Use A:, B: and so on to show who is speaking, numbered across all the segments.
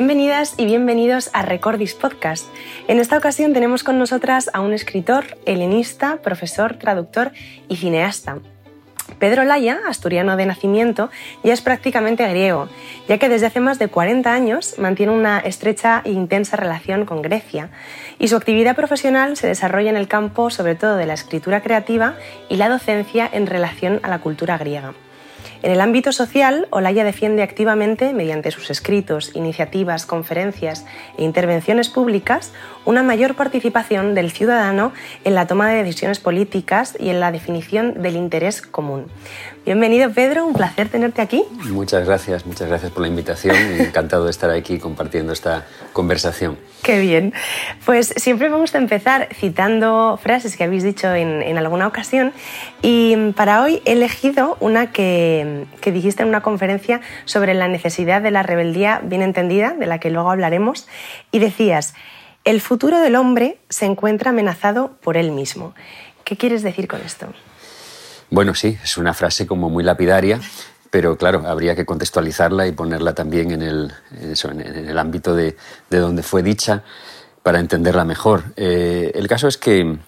A: Bienvenidas y bienvenidos a Recordis Podcast. En esta ocasión tenemos con nosotras a un escritor, helenista, profesor, traductor y cineasta. Pedro Laya, asturiano de nacimiento, ya es prácticamente griego, ya que desde hace más de 40 años mantiene una estrecha e intensa relación con Grecia, y su actividad profesional se desarrolla en el campo sobre todo de la escritura creativa y la docencia en relación a la cultura griega. En el ámbito social, Olaya defiende activamente, mediante sus escritos, iniciativas, conferencias e intervenciones públicas, una mayor participación del ciudadano en la toma de decisiones políticas y en la definición del interés común. Bienvenido Pedro, un placer tenerte aquí.
B: Muchas gracias, muchas gracias por la invitación. Encantado de estar aquí compartiendo esta conversación.
A: Qué bien. Pues siempre me gusta empezar citando frases que habéis dicho en, alguna ocasión y para hoy he elegido una que, que dijiste en una conferencia sobre la necesidad de la rebeldía bien entendida, de la que luego hablaremos, y decías, el futuro del hombre se encuentra amenazado por él mismo. ¿Qué quieres decir con esto?
B: Bueno, sí, es una frase como muy lapidaria, pero claro, habría que contextualizarla y ponerla también en el, en el ámbito de, de, donde fue dicha para entenderla mejor. Eh, el caso es que,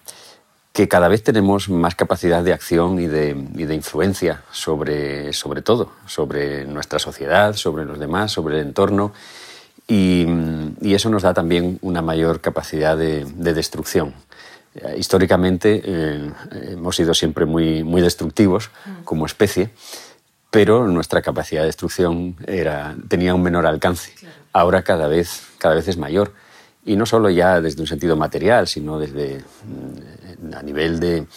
B: que, cada vez tenemos más capacidad de acción y de, y de influencia sobre, sobre todo, sobre nuestra sociedad, sobre los demás, sobre el entorno. Y, y, eso nos da también una mayor capacidad de, de destrucción. Eh, históricamente eh, hemos sido siempre muy, muy destructivos como especie, pero nuestra capacidad de destrucción era, tenía un menor alcance. Ahora cada vez, cada vez es mayor. Y no solo ya desde un sentido material, sino desde mm, a nivel de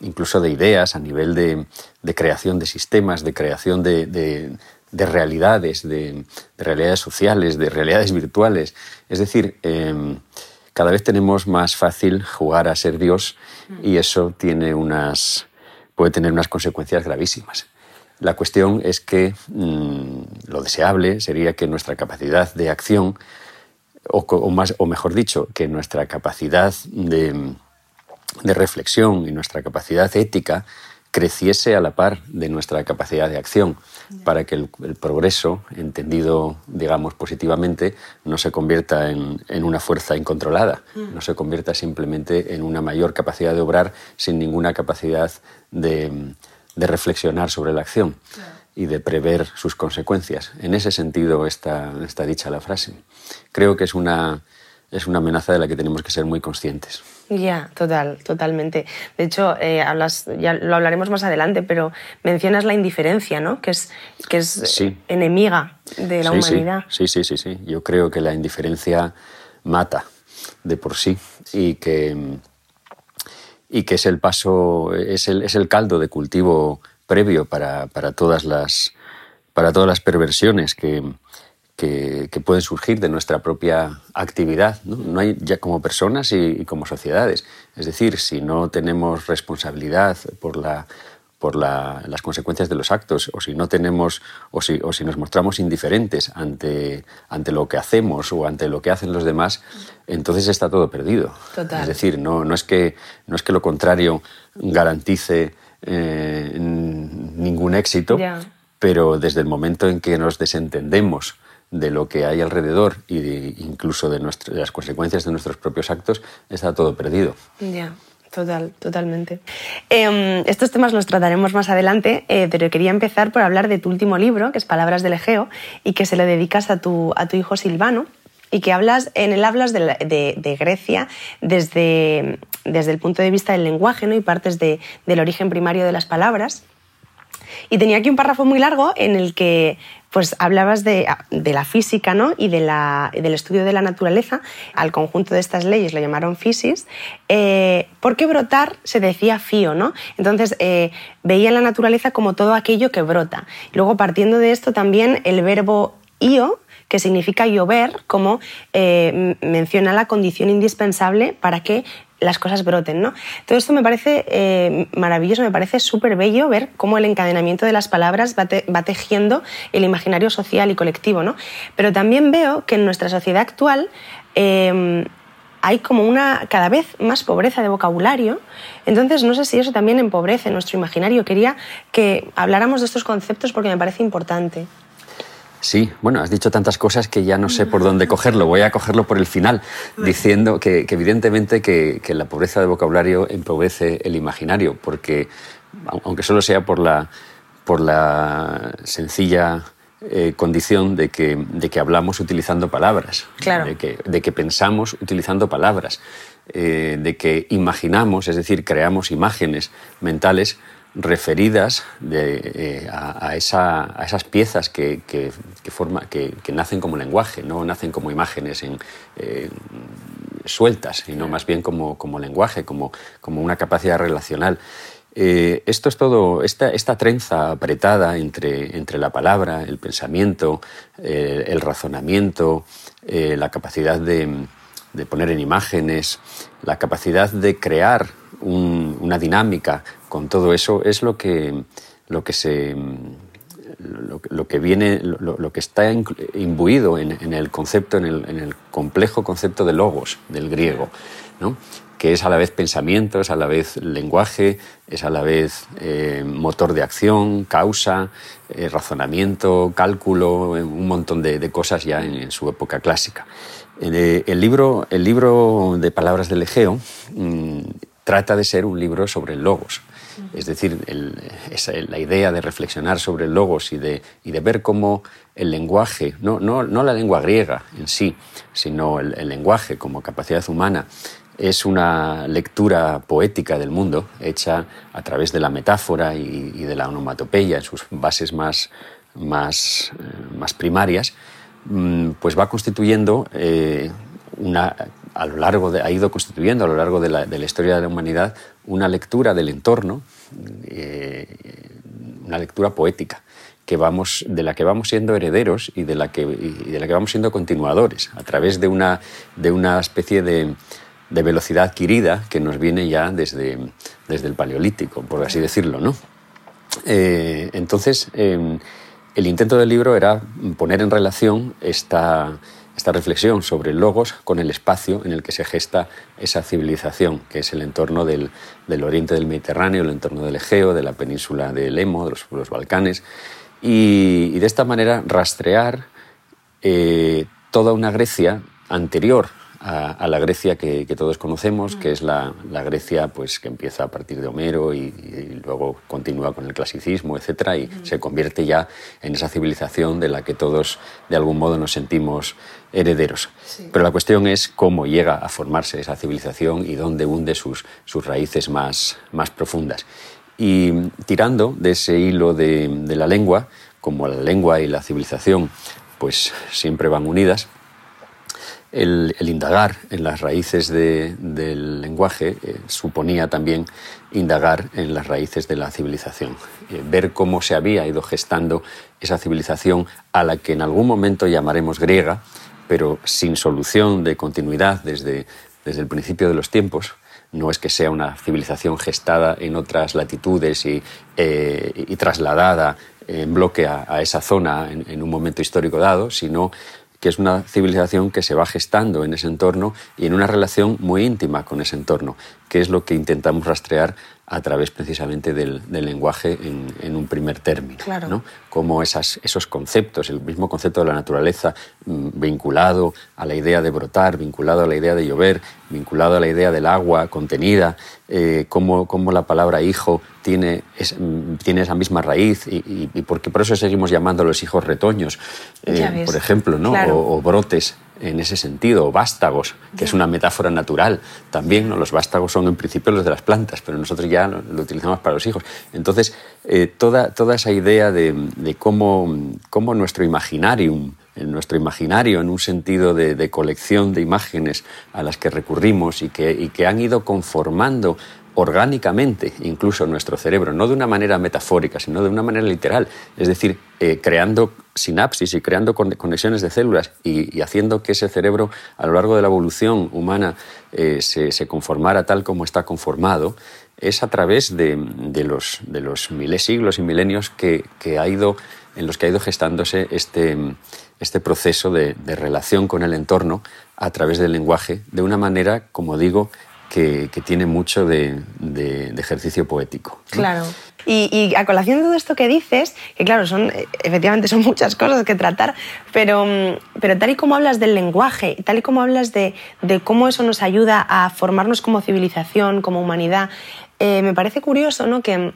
B: incluso de ideas, a nivel de, de creación de sistemas, de creación de, de, de realidades, de, realidades sociales, de realidades virtuales. Es decir, eh, cada vez tenemos más fácil jugar a ser Dios y eso tiene unas, puede tener unas consecuencias gravísimas. La cuestión es que mmm, lo deseable sería que nuestra capacidad de acción, o, o, más, o mejor dicho, que nuestra capacidad de, de reflexión y nuestra capacidad ética creciese a la par de nuestra capacidad de acción para que el, el, progreso, entendido, digamos, positivamente, no se convierta en, en una fuerza incontrolada, mm. no se convierta simplemente en una mayor capacidad de obrar sin ninguna capacidad de, de reflexionar sobre la acción y de prever sus consecuencias. En ese sentido está, está dicha la frase. Creo que es una, es una amenaza de la que tenemos que ser muy conscientes.
A: Ya, total, totalmente. De hecho, eh, hablas, ya lo hablaremos más adelante, pero mencionas la indiferencia, ¿no? Que es, que es
B: sí.
A: enemiga de la
B: sí,
A: humanidad.
B: Sí. sí, sí, sí, sí. Yo creo que la indiferencia mata de por sí y que, y que es el paso, es el, es el caldo de cultivo previo para, para, todas, las, para todas las perversiones que, que, que, pueden surgir de nuestra propia actividad, ¿no? no hay ya como personas y, y, como sociedades. Es decir, si no tenemos responsabilidad por la por la, las consecuencias de los actos, o si no tenemos, o si, o si nos mostramos indiferentes ante, ante lo que hacemos o ante lo que hacen los demás, entonces está todo perdido.
A: Total.
B: Es decir, no, no, es que, no es que lo contrario garantice eh, ningún éxito,
A: yeah.
B: pero desde el momento en que nos desentendemos de lo que hay alrededor de, incluso de, las consecuencias de nuestros propios actos, está todo perdido.
A: Yeah. Total, totalmente. Eh, estos temas los trataremos más adelante, eh, pero quería empezar por hablar de tu último libro, que es Palabras del Egeo, y que se lo dedicas a tu, a tu hijo Silvano, y que hablas, en él hablas de, de, de Grecia desde, desde, el punto de vista del lenguaje ¿no? y partes de, del origen primario de las palabras. Y tenía aquí un párrafo muy largo en el que pues hablabas de, de la física ¿no? y de la, del estudio de la naturaleza. Al conjunto de estas leyes lo llamaron fisis, eh, porque brotar se decía fío, ¿no? Entonces eh, veía la naturaleza como todo aquello que brota. Luego, partiendo de esto, también el verbo io, que significa llover, como eh, menciona la condición indispensable para que las cosas broten. ¿no? Todo esto me parece eh, maravilloso, me parece súper bello ver cómo el encadenamiento de las palabras va, te, va, tejiendo el imaginario social y colectivo. ¿no? Pero también veo que en nuestra sociedad actual eh, hay como una cada vez más pobreza de vocabulario. Entonces, no sé si eso también empobrece nuestro imaginario. Quería que habláramos de estos conceptos porque me parece importante.
B: Sí, bueno, has dicho tantas cosas que ya no sé por dónde cogerlo. Voy a cogerlo por el final, diciendo que, evidentemente que, la pobreza de vocabulario empobrece el imaginario, porque aunque solo sea por la, por la sencilla eh, condición de que, de que, hablamos utilizando palabras, de, que, de, que, pensamos utilizando palabras, eh, de que imaginamos, es decir, creamos imágenes mentales referidas eh, a, esas piezas que, que, nacen como lenguaje, no nacen como imágenes en, sueltas, sino más bien como, lenguaje, como, una capacidad relacional. Eh, esto es todo, esta, esta trenza apretada entre, la palabra, el pensamiento, eh, el razonamiento, eh, la capacidad de, poner en imágenes, la capacidad de crear una dinámica con todo eso es lo que, lo que se lo, que viene, lo, que está imbuido en, el concepto, en el, en el, complejo concepto de logos del griego, ¿no? que es a la vez pensamiento, es a la vez lenguaje, es a la vez eh, motor de acción, causa, eh, razonamiento, cálculo, eh, un montón de, cosas ya en, su época clásica. el, libro, el libro de Palabras del Egeo mm, trata de ser un libro sobre logos. Es decir, la idea de reflexionar sobre el logos y de, ver cómo el lenguaje, no, la lengua griega en sí, sino el, lenguaje como capacidad humana, es una lectura poética del mundo hecha a través de la metáfora y, de la onomatopeya en sus bases más, eh, primarias, mm, pues va constituyendo eh, una, a lo largo de, ha ido constituyendo a lo largo de la, historia de la humanidad una lectura del entorno, eh, una lectura poética. Que vamos, de la que vamos siendo herederos y de la que, de la que vamos siendo continuadores, a través de una, de una especie de, de velocidad adquirida que nos viene ya desde, desde el Paleolítico, por así decirlo. ¿no? Eh, entonces, em, el intento del libro era poner en relación esta, esta reflexión sobre el logos con el espacio en el que se gesta esa civilización, que es el entorno del, del oriente del Mediterráneo, el entorno del Egeo, de la península de Lemo, de los, Balcanes, y, de esta manera rastrear eh, toda una Grecia anterior a, la Grecia que, todos conocemos, que es la, Grecia pues, que empieza a partir de Homero y, luego continúa con el clasicismo, etc. Y se convierte ya en esa civilización de la que todos de algún modo nos sentimos herederos. Pero la cuestión es cómo llega a formarse esa civilización y dónde hunde sus, sus raíces más, más profundas. Y tirando de ese hilo de, de la lengua, como la lengua y la civilización pues siempre van unidas, el, indagar en las raíces del lenguaje eh, suponía también indagar en las raíces de la civilización, eh, ver cómo se había ido gestando esa civilización a la que en algún momento llamaremos griega, pero sin solución de continuidad desde, desde el principio de los tiempos. No es que sea una civilización gestada en otras latitudes y, eh, trasladada en bloque a, esa zona en, un momento histórico dado, sino que es una civilización que se va gestando en ese entorno y en una relación muy íntima con ese entorno, que es lo que intentamos rastrear a través precisamente del, lenguaje en, un primer término.
A: Claro.
B: ¿no? Como esas, esos conceptos, el mismo concepto de la naturaleza mm, vinculado a la idea de brotar, vinculado a la idea de llover, vinculado a la idea del agua contenida, eh, cómo, la palabra hijo tiene, mm, tiene esa misma raíz y, y, porque por eso seguimos llamando a los hijos retoños, eh, por ejemplo, ¿no? o brotes en ese sentido, o vástagos, que es una metáfora natural. También los vástagos son en principio los de las plantas, pero nosotros ya lo, utilizamos para los hijos. Entonces, eh, toda, toda esa idea de, cómo, cómo, nuestro imaginarium, nuestro imaginario en un sentido de, colección de imágenes a las que recurrimos y que, y que han ido conformando orgánicamente incluso nuestro cerebro, no de una manera metafórica, sino de una manera literal, es decir, eh, creando sinapsis y creando conexiones de células y, haciendo que ese cerebro a lo largo de la evolución humana eh, se, conformara tal como está conformado, es a través de, los, de los siglos y milenios que, ha ido, en los que ha ido gestándose este, este proceso de, de relación con el entorno a través del lenguaje, de una manera, como digo, que, tiene mucho de, ejercicio poético.
A: Claro. Y, a colación de todo esto que dices, que claro, son, efectivamente son muchas cosas que tratar, pero, pero tal y como hablas del lenguaje, tal y como hablas de, cómo eso nos ayuda a formarnos como civilización, como humanidad, eh, me parece curioso ¿no? que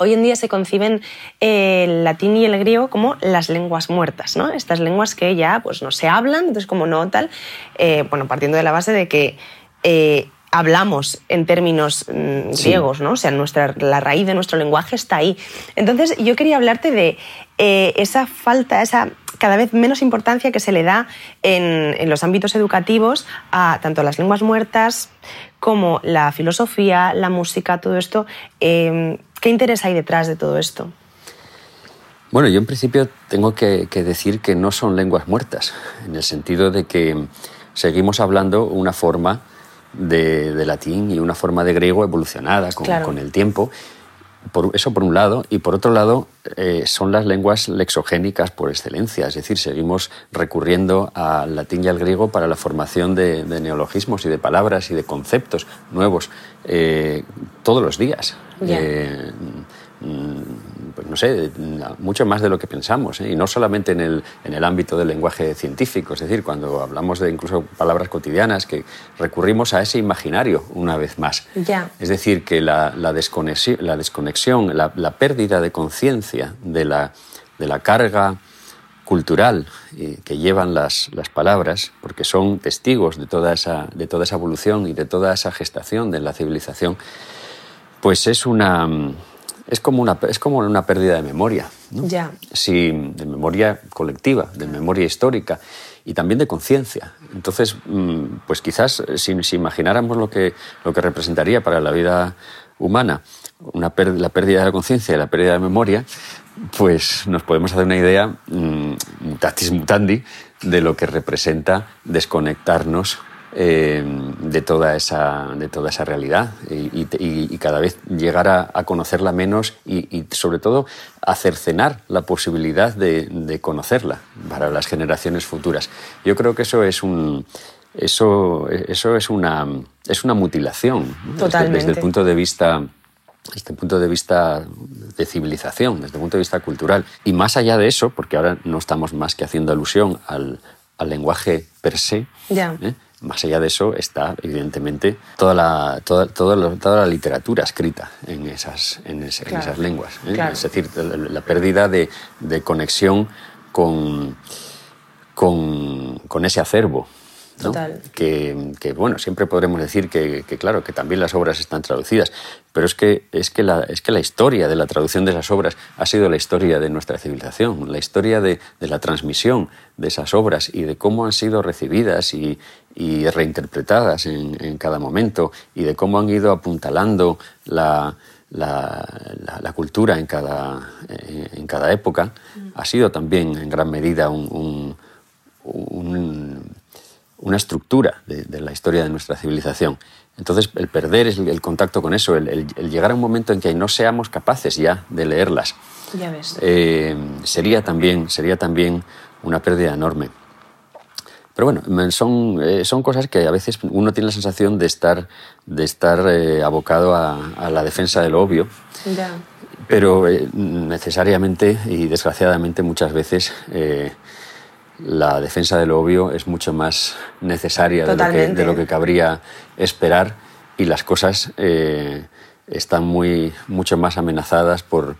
A: hoy en día se conciben el latín y el griego como las lenguas muertas, ¿no? Estas lenguas que ya pues, no se hablan, entonces como no tal, eh, bueno, partiendo de la base de que eh, hablamos en términos mm, griegos, ¿no? O sea, nuestra, la raíz de nuestro lenguaje está ahí. Entonces, yo quería hablarte de eh, esa falta, esa cada vez menos importancia que se le da en, los ámbitos educativos a tanto las lenguas muertas como la filosofía, la música, todo esto. Em, ¿Qué interés hay detrás de todo esto?
B: Bueno, yo en principio tengo que decir que no son lenguas muertas, en el sentido de que seguimos hablando una forma de, latín y una forma de griego evolucionada con, el tiempo. Por, eso por un lado, y por otro lado eh, son las lenguas lexogénicas por excelencia, es decir, seguimos recurriendo al latín y al griego para la formación de, neologismos y de palabras y de conceptos nuevos eh, todos los días. Eh, Mm, pues no sé, mucho más de lo que pensamos, ¿eh? y no solamente en el, en el ámbito del lenguaje científico, es decir, cuando hablamos de incluso palabras cotidianas, que recurrimos a ese imaginario una vez más. Es decir, que la, la desconexión, la, desconexión, la, pérdida de conciencia de la, de la carga cultural eh, que llevan las, las, palabras, porque son testigos de toda, esa, de toda esa evolución y de toda esa gestación de la civilización, pues es una es como una, es como una pérdida de memoria. ¿no?
A: Ya.
B: De memoria colectiva, de memoria histórica y también de conciencia. Entonces, mm, pues quizás si, si, imagináramos lo que, lo que representaría para la vida humana una la pérdida de la conciencia y la pérdida de memoria, pues nos podemos hacer una idea, mm, mutatis mutandi, de lo que representa desconectarnos eh, de, toda esa, de toda esa realidad y, cada vez llegar a, conocerla menos y, sobre todo a cercenar la posibilidad de, conocerla para las generaciones futuras. Yo creo que eso es un... Eso, eso es, una, es una mutilación Desde, el punto de vista desde el punto de vista de civilización, desde el punto de vista cultural. Y más allá de eso, porque ahora no estamos más que haciendo alusión al, al lenguaje per se, ¿eh? Más allá de eso está, evidentemente, toda la, toda, toda, la, literatura escrita en esas, en, esas lenguas. ¿eh? Es decir, la, pérdida de, de conexión con, con, con, ese acervo que, bueno, siempre podremos decir que, claro, que también las obras están traducidas, pero es que, es, que la, es que la historia de la traducción de esas obras ha sido la historia de nuestra civilización, la historia de, la transmisión de esas obras y de cómo han sido recibidas y, reinterpretadas en, cada momento y de cómo han ido apuntalando la, la, cultura en cada, en cada época, mm. ha sido también en gran medida un una estructura de, la historia de nuestra civilización. Entonces, el perder el, contacto con eso, el, llegar a un momento en que no seamos capaces ya de leerlas, eh, sería, también, sería también una pérdida enorme. Pero bueno, son, eh, son cosas que a veces uno tiene la sensación de estar, de estar eh, abocado a, la defensa de lo obvio. Pero necesariamente y desgraciadamente muchas veces la defensa de lo obvio es mucho más necesaria de lo, que, cabría esperar y las cosas eh, están muy, mucho más amenazadas por,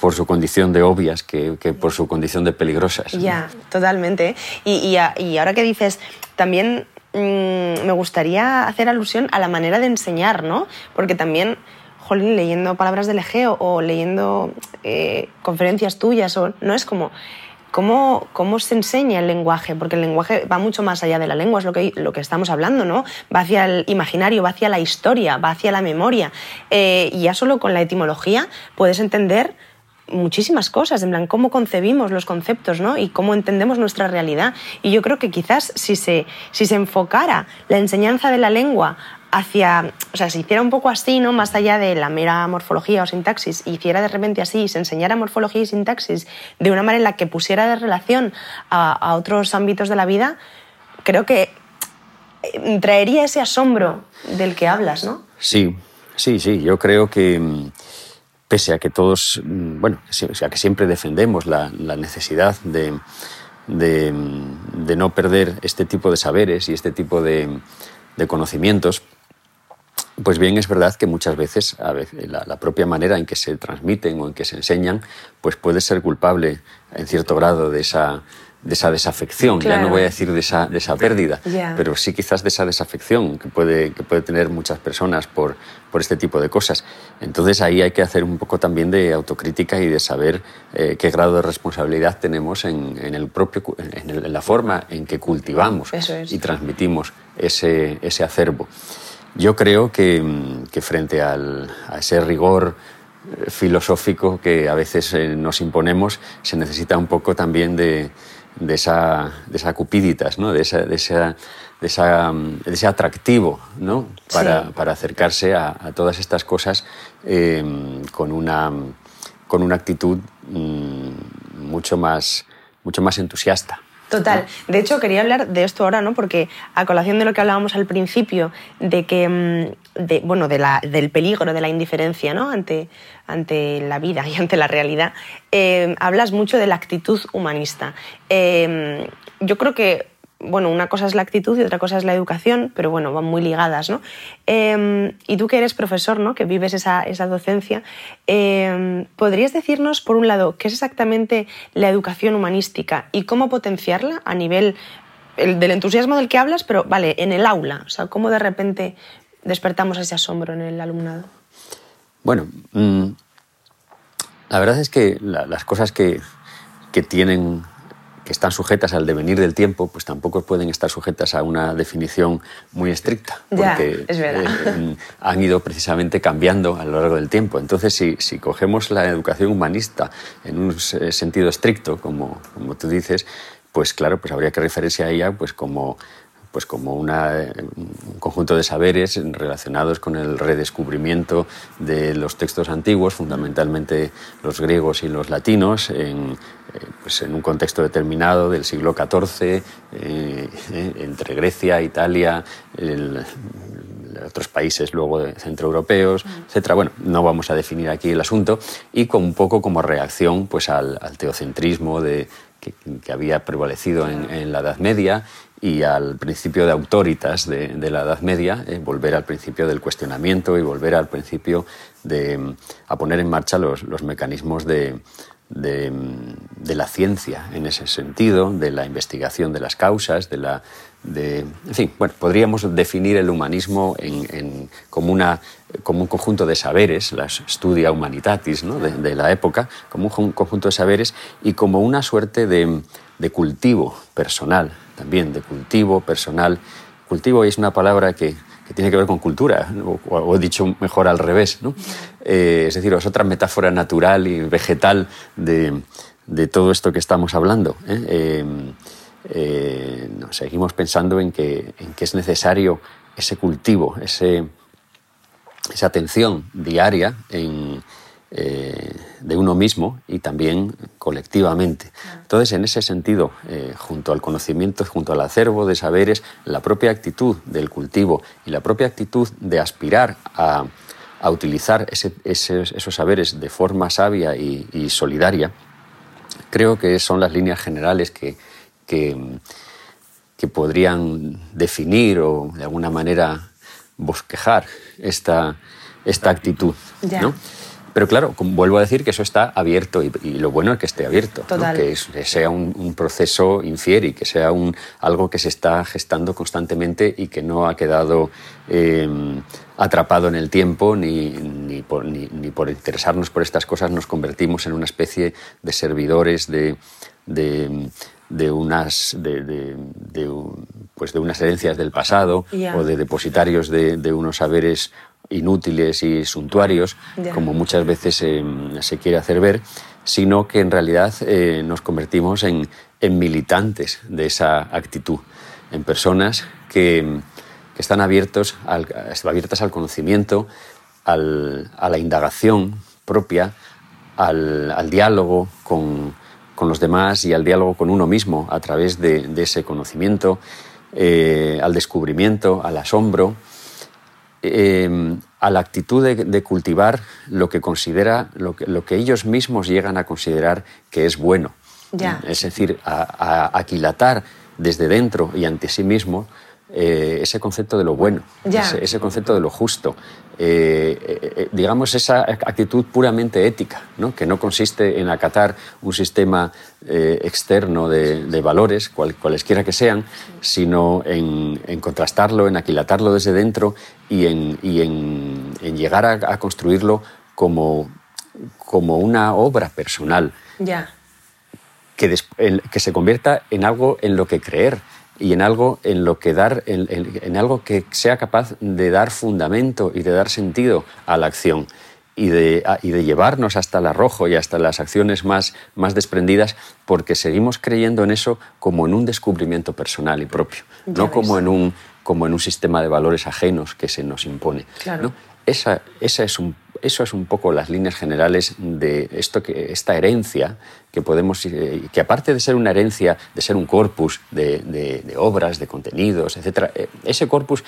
B: por su condición de obvias que, por su condición de peligrosas.
A: Ya, totalmente. Y, ahora que dices, también mm, me gustaría hacer alusión a la manera de enseñar, ¿no? Porque también jolín, leyendo palabras del Egeo o leyendo eh, conferencias tuyas, o, no es como ¿Cómo, ¿Cómo se enseña el lenguaje? Porque el lenguaje va mucho más allá de la lengua, es lo que, lo que estamos hablando, ¿no? Va hacia el imaginario, va hacia la historia, va hacia la memoria. Eh, y ya solo con la etimología puedes entender muchísimas cosas, en plan, cómo concebimos los conceptos, ¿no? Y cómo entendemos nuestra realidad. Y yo creo que quizás si se, si se enfocara la enseñanza de la lengua hacia, o sea, si hiciera un poco así, ¿no? Más allá de la mera morfología o sintaxis, hiciera de repente así, y se enseñara morfología y sintaxis de una manera en la que pusiera de relación a, otros ámbitos de la vida, creo que eh, traería ese asombro del que hablas, ¿no?
B: Sí, sí, sí. Yo creo que mm, pese a que todos, mm, bueno, a que siempre defendemos la, necesidad de, de, no perder este tipo de saberes y este tipo de, conocimientos, pues bien, es verdad que muchas veces, a veces la, la, propia manera en que se transmiten o en que se enseñan, pues puede ser culpable en cierto grado de esa, de esa desafección, ya no voy a decir de esa, de esa pérdida, pero sí quizás de esa desafección que puede, que puede tener muchas personas por, por este tipo de cosas. Entonces ahí hay que hacer un poco también de autocrítica y de saber eh, qué grado de responsabilidad tenemos en, en el propio, en, la forma en que cultivamos y transmitimos ese, ese acervo. Yo creo que, que frente al, a ese rigor eh, filosófico que a veces eh, nos imponemos, se necesita un poco también de, de esa, de esa cupiditas, ¿no? de, esa, de, esa, de, esa, de, ese atractivo ¿no? para, para acercarse a, a, todas estas cosas eh, con, una, con una actitud mmm, mucho, más, mucho más entusiasta.
A: Total. De hecho, quería hablar de esto ahora, ¿no? Porque a colación de lo que hablábamos al principio, de que, mm, de, bueno, de la, del peligro, de la indiferencia, ¿no? Ante, ante la vida y ante la realidad, eh, hablas mucho de la actitud humanista. Eh, yo creo que bueno, una cosa es la actitud y otra cosa es la educación, pero bueno, van muy ligadas, ¿no? Em, y tú que eres profesor, ¿no? Que vives esa, esa docencia, em, ¿podrías decirnos, por un lado, qué es exactamente la educación humanística y cómo potenciarla a nivel del entusiasmo del que hablas, pero vale, en el aula? O sea, ¿cómo de repente despertamos ese asombro en el alumnado?
B: Bueno, mm, la verdad es que las cosas que, que tienen que están sujetas al devenir del tiempo, pues tampoco pueden estar sujetas a una definición muy estricta, porque
A: eh,
B: han ido precisamente cambiando a lo largo del tiempo. Entonces, si, si cogemos la educación humanista en un sentido estricto, como, como tú dices, pues claro, pues habría que referirse a ella pues como pues como una, un conjunto de saberes relacionados con el redescubrimiento de los textos antiguos, fundamentalmente los griegos y los latinos, en, eh, pues en un contexto determinado del siglo XIV, eh, eh, entre Grecia, Italia, otros países luego centroeuropeos, etc. Bueno, no vamos a definir aquí el asunto y con un poco como reacción pues, al, teocentrismo de, que, había prevalecido en, en, la Edad Media y al principio de autoritas de, la Edad Media, eh, volver al principio del cuestionamiento y volver al principio de a poner en marcha los, los mecanismos de, de, la ciencia en ese sentido, de la investigación de las causas, de la... De, en fin, bueno, podríamos definir el humanismo en, como, una, como un conjunto de saberes, la studia humanitatis ¿no? de, de la época, como un conjunto de saberes y como una suerte de cultivo personal también de cultivo personal. Cultivo es una palabra que, tiene que ver con cultura, o, dicho mejor al revés. Eh, es decir, es otra metáfora natural y vegetal de, todo esto que estamos hablando. ¿eh? Em, eh, seguimos pensando en que, en que, es necesario ese cultivo, ese, esa atención diaria en, eh, de uno mismo y también colectivamente. Entonces, en ese sentido, eh, junto al conocimiento, junto al acervo de saberes, la propia actitud del cultivo y la propia actitud de aspirar a, utilizar esos saberes de forma sabia y, solidaria, creo que son las líneas generales que, que, podrían definir o de alguna manera bosquejar esta, esta actitud. ¿no? Pero claro, vuelvo a decir que eso está abierto y, lo bueno es que esté abierto, que, sea un, proceso infieri, que sea un, algo que se está gestando constantemente y que no ha quedado em, atrapado en el tiempo ni, ni, por, ni, por, interesarnos por estas cosas nos convertimos en una especie de servidores de, de unas, de, pues de unas herencias del pasado o de depositarios de, unos saberes inútiles y suntuarios, como muchas veces se quiere hacer ver, sino que en realidad eh, nos convertimos en, militantes de esa actitud, en personas que, están abiertos al, abiertas al conocimiento, a la indagación propia, al, diálogo con, con, los demás y al diálogo con uno mismo a través de, ese conocimiento eh, al descubrimiento, al asombro, eh, a la actitud de, cultivar lo que considera, lo que, lo que, ellos mismos llegan a considerar que es bueno. Es decir, a, aquilatar desde dentro y ante sí mismo eh, ese concepto de lo bueno, ese, concepto de lo justo, eh, eh, digamos esa actitud puramente ética, que no consiste en acatar un sistema externo de, valores, cualesquiera que sean, sino en, contrastarlo, en aquilatarlo desde dentro y en, llegar a, construirlo como, como una obra personal. Que, que se convierta en algo en lo que creer, y en algo en lo que dar en, algo que sea capaz de dar fundamento y de dar sentido a la acción y de, y de, llevarnos hasta el arrojo y hasta las acciones más, más desprendidas porque seguimos creyendo en eso como en un descubrimiento personal y propio, no como en, un, como en un sistema de valores ajenos que se nos impone.
A: Claro.
B: Esa, esa es un eso es un poco las líneas generales de esto que, esta herencia que podemos, eh, que aparte de ser una herencia, de ser un corpus de, obras, de contenidos, etc., eh, ese corpus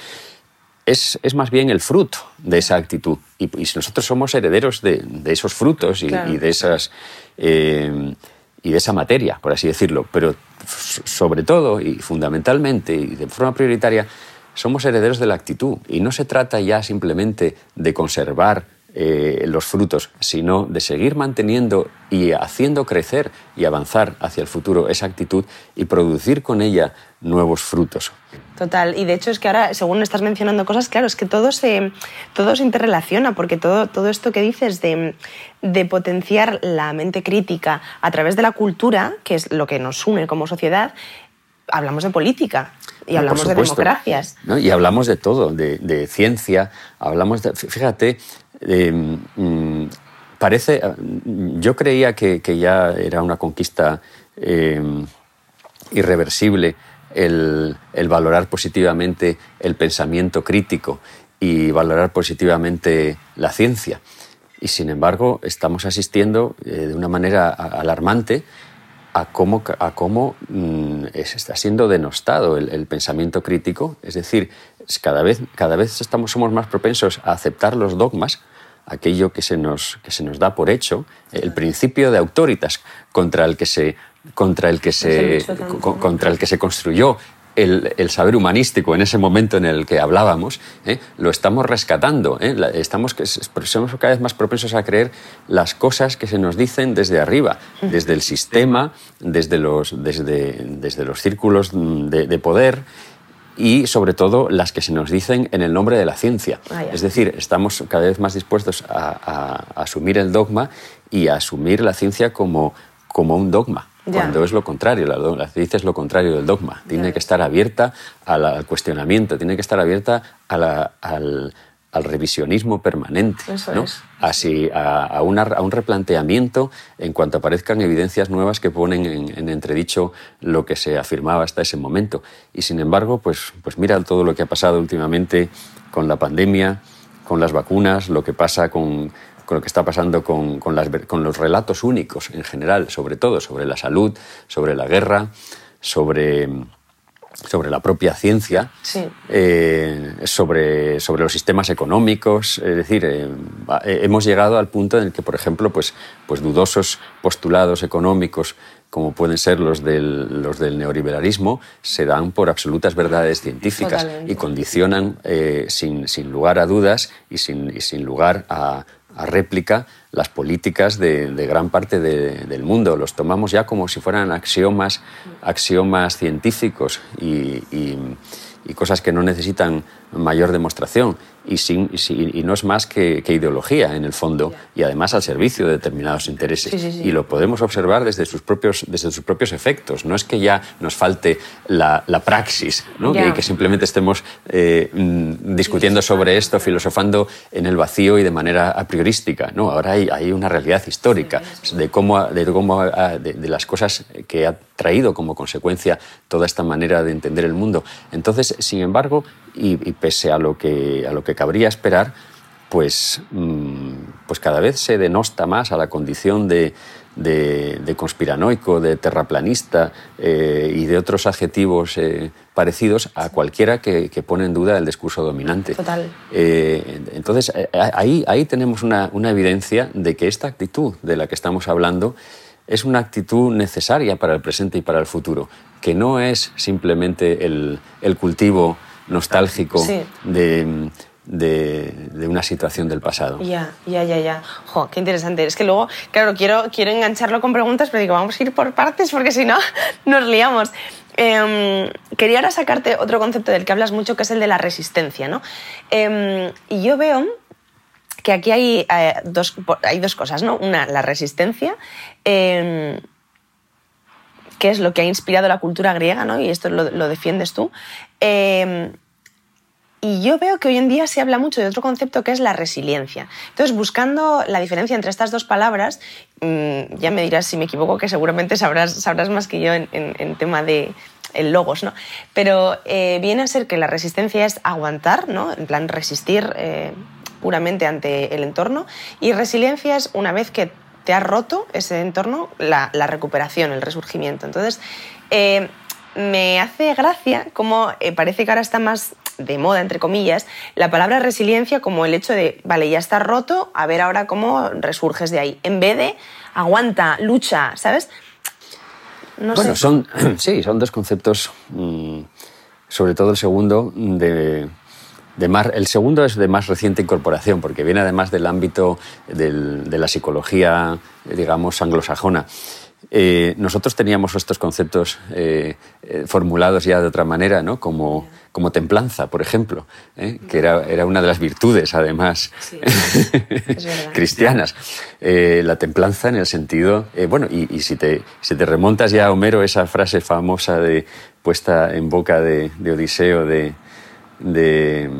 B: es, es, más bien el fruto de esa actitud. Y, nosotros somos herederos de, esos frutos y, de esas... Eh, y de esa materia, por así decirlo, pero sobre todo y fundamentalmente y de forma prioritaria, somos herederos de la actitud y no se trata ya simplemente de conservar eh, los frutos, sino de seguir manteniendo y haciendo crecer y avanzar hacia el futuro esa actitud y producir con ella nuevos frutos.
A: Total, y de hecho es que ahora, según estás mencionando cosas, claro, es que todo se, todo se interrelaciona, porque todo, todo esto que dices de, de potenciar la mente crítica a través de la cultura, que es lo que nos une como sociedad, hablamos de política y hablamos de democracias.
B: Y hablamos de todo, de, de, ciencia, hablamos de... Fíjate, Em, mm, parece, yo creía que, ya era una conquista em, irreversible el, valorar positivamente el pensamiento crítico y valorar positivamente la ciencia. Y sin embargo, estamos asistiendo eh, de una manera alarmante a cómo, a cómo mm, está siendo denostado el, pensamiento crítico. Es decir, cada vez, cada vez estamos, somos más propensos a aceptar los dogmas aquello que se nos, que se nos da por hecho, el principio de autoritas contra el que se, contra el que se, contra el que se construyó el, el, saber humanístico en ese momento en el que hablábamos, ¿eh? lo estamos rescatando. ¿eh? Estamos, somos cada vez más propensos a creer las cosas que se nos dicen desde arriba, desde el sistema, desde los, desde, desde los círculos de, de poder y sobre todo las que se nos dicen en el nombre de la ciencia. Ah, es decir, estamos cada vez más dispuestos a, asumir el dogma y a asumir la ciencia como, como un dogma. Cuando es lo contrario, la, ciencia es lo contrario del dogma. Tiene que estar abierta al cuestionamiento, tiene que estar abierta al, al revisionismo permanente, ¿no? Así, a, un replanteamiento en cuanto aparezcan evidencias nuevas que ponen en, entredicho lo que se afirmaba hasta ese momento. Y sin embargo, pues, pues mira todo lo que ha pasado últimamente con la pandemia, con las vacunas, lo que pasa con, con lo que está pasando con, con, las, con los relatos únicos en general, sobre todo sobre la salud, sobre la guerra, sobre sobre la propia ciencia, eh, sobre, sobre los sistemas económicos. Es decir, eh, eh, hemos llegado al punto en el que, por ejemplo, pues, pues dudosos postulados económicos como pueden ser los del, los del neoliberalismo, se dan por absolutas verdades científicas y condicionan sin, sin, lugar a dudas y sin, y sin lugar a, a réplica las políticas de, gran parte del mundo. Los tomamos ya como si fueran axiomas, axiomas científicos y, cosas que no necesitan mayor demostración y, sin, y, no es más que, ideología en el fondo y además al servicio de determinados intereses. Y lo podemos observar desde sus propios, desde sus propios efectos. No es que ya nos falte la, praxis, ¿no? que, simplemente estemos eh, mm, discutiendo sobre esto, filosofando en el vacío y de manera a priorística. No, ahora hay, hay una realidad histórica de cómo, de, cómo de, de las cosas que ha traído como consecuencia toda esta manera de entender el mundo. Entonces, sin embargo, y, pese a lo, que, a lo que cabría esperar, pues, mm, pues cada vez se denosta más a la condición de, de, conspiranoico, de terraplanista eh, y de otros adjetivos eh, parecidos a cualquiera que, pone en duda el discurso dominante.
A: Total.
B: entonces, ahí, ahí tenemos una, una evidencia de que esta actitud de la que estamos hablando es una actitud necesaria para el presente y para el futuro, que no es simplemente el, el cultivo nostálgico de, de, una situación del pasado.
A: Ya, ya, ya, ya. Jo, qué interesante. Es que luego, claro, quiero, quiero engancharlo con preguntas, pero digo, vamos a ir por partes porque si no nos liamos. Em, quería ahora sacarte otro concepto del que hablas mucho, que es el de la resistencia, ¿no? Em, y yo veo que aquí hay, eh, dos, hay dos cosas, ¿no? Una, la resistencia, em, que es lo que ha inspirado la cultura griega, ¿no? Y esto lo, defiendes tú. Em, y yo veo que hoy en día se habla mucho de otro concepto que es la resiliencia. Entonces, buscando la diferencia entre estas dos palabras, mm, ya me dirás si me equivoco, que seguramente sabrás, sabrás más que yo en, tema de logos, ¿no? Pero eh, viene a ser que la resistencia es aguantar, ¿no? En plan, resistir eh, puramente ante el entorno. Y resiliencia es una vez que te has roto ese entorno, la, recuperación, el resurgimiento. Entonces, eh, me hace gracia como eh, parece que ahora está más de moda, entre comillas, la palabra resiliencia como el hecho de, vale, ya está roto, a ver ahora cómo resurges de ahí, en vez de aguanta, lucha, ¿sabes?
B: No bueno, son, sí, son dos conceptos, mm, sobre todo el segundo, de el segundo es de más reciente incorporación, porque viene además del ámbito de la psicología, digamos, anglosajona. Eh, nosotros teníamos estos conceptos eh, eh, formulados ya de otra manera, ¿no? como, como templanza, por ejemplo, que era, era, una de las virtudes, además, cristianas. la templanza en el sentido, bueno, y, si, te, si te remontas ya a Homero, esa frase famosa de, puesta en boca de, de Odiseo de de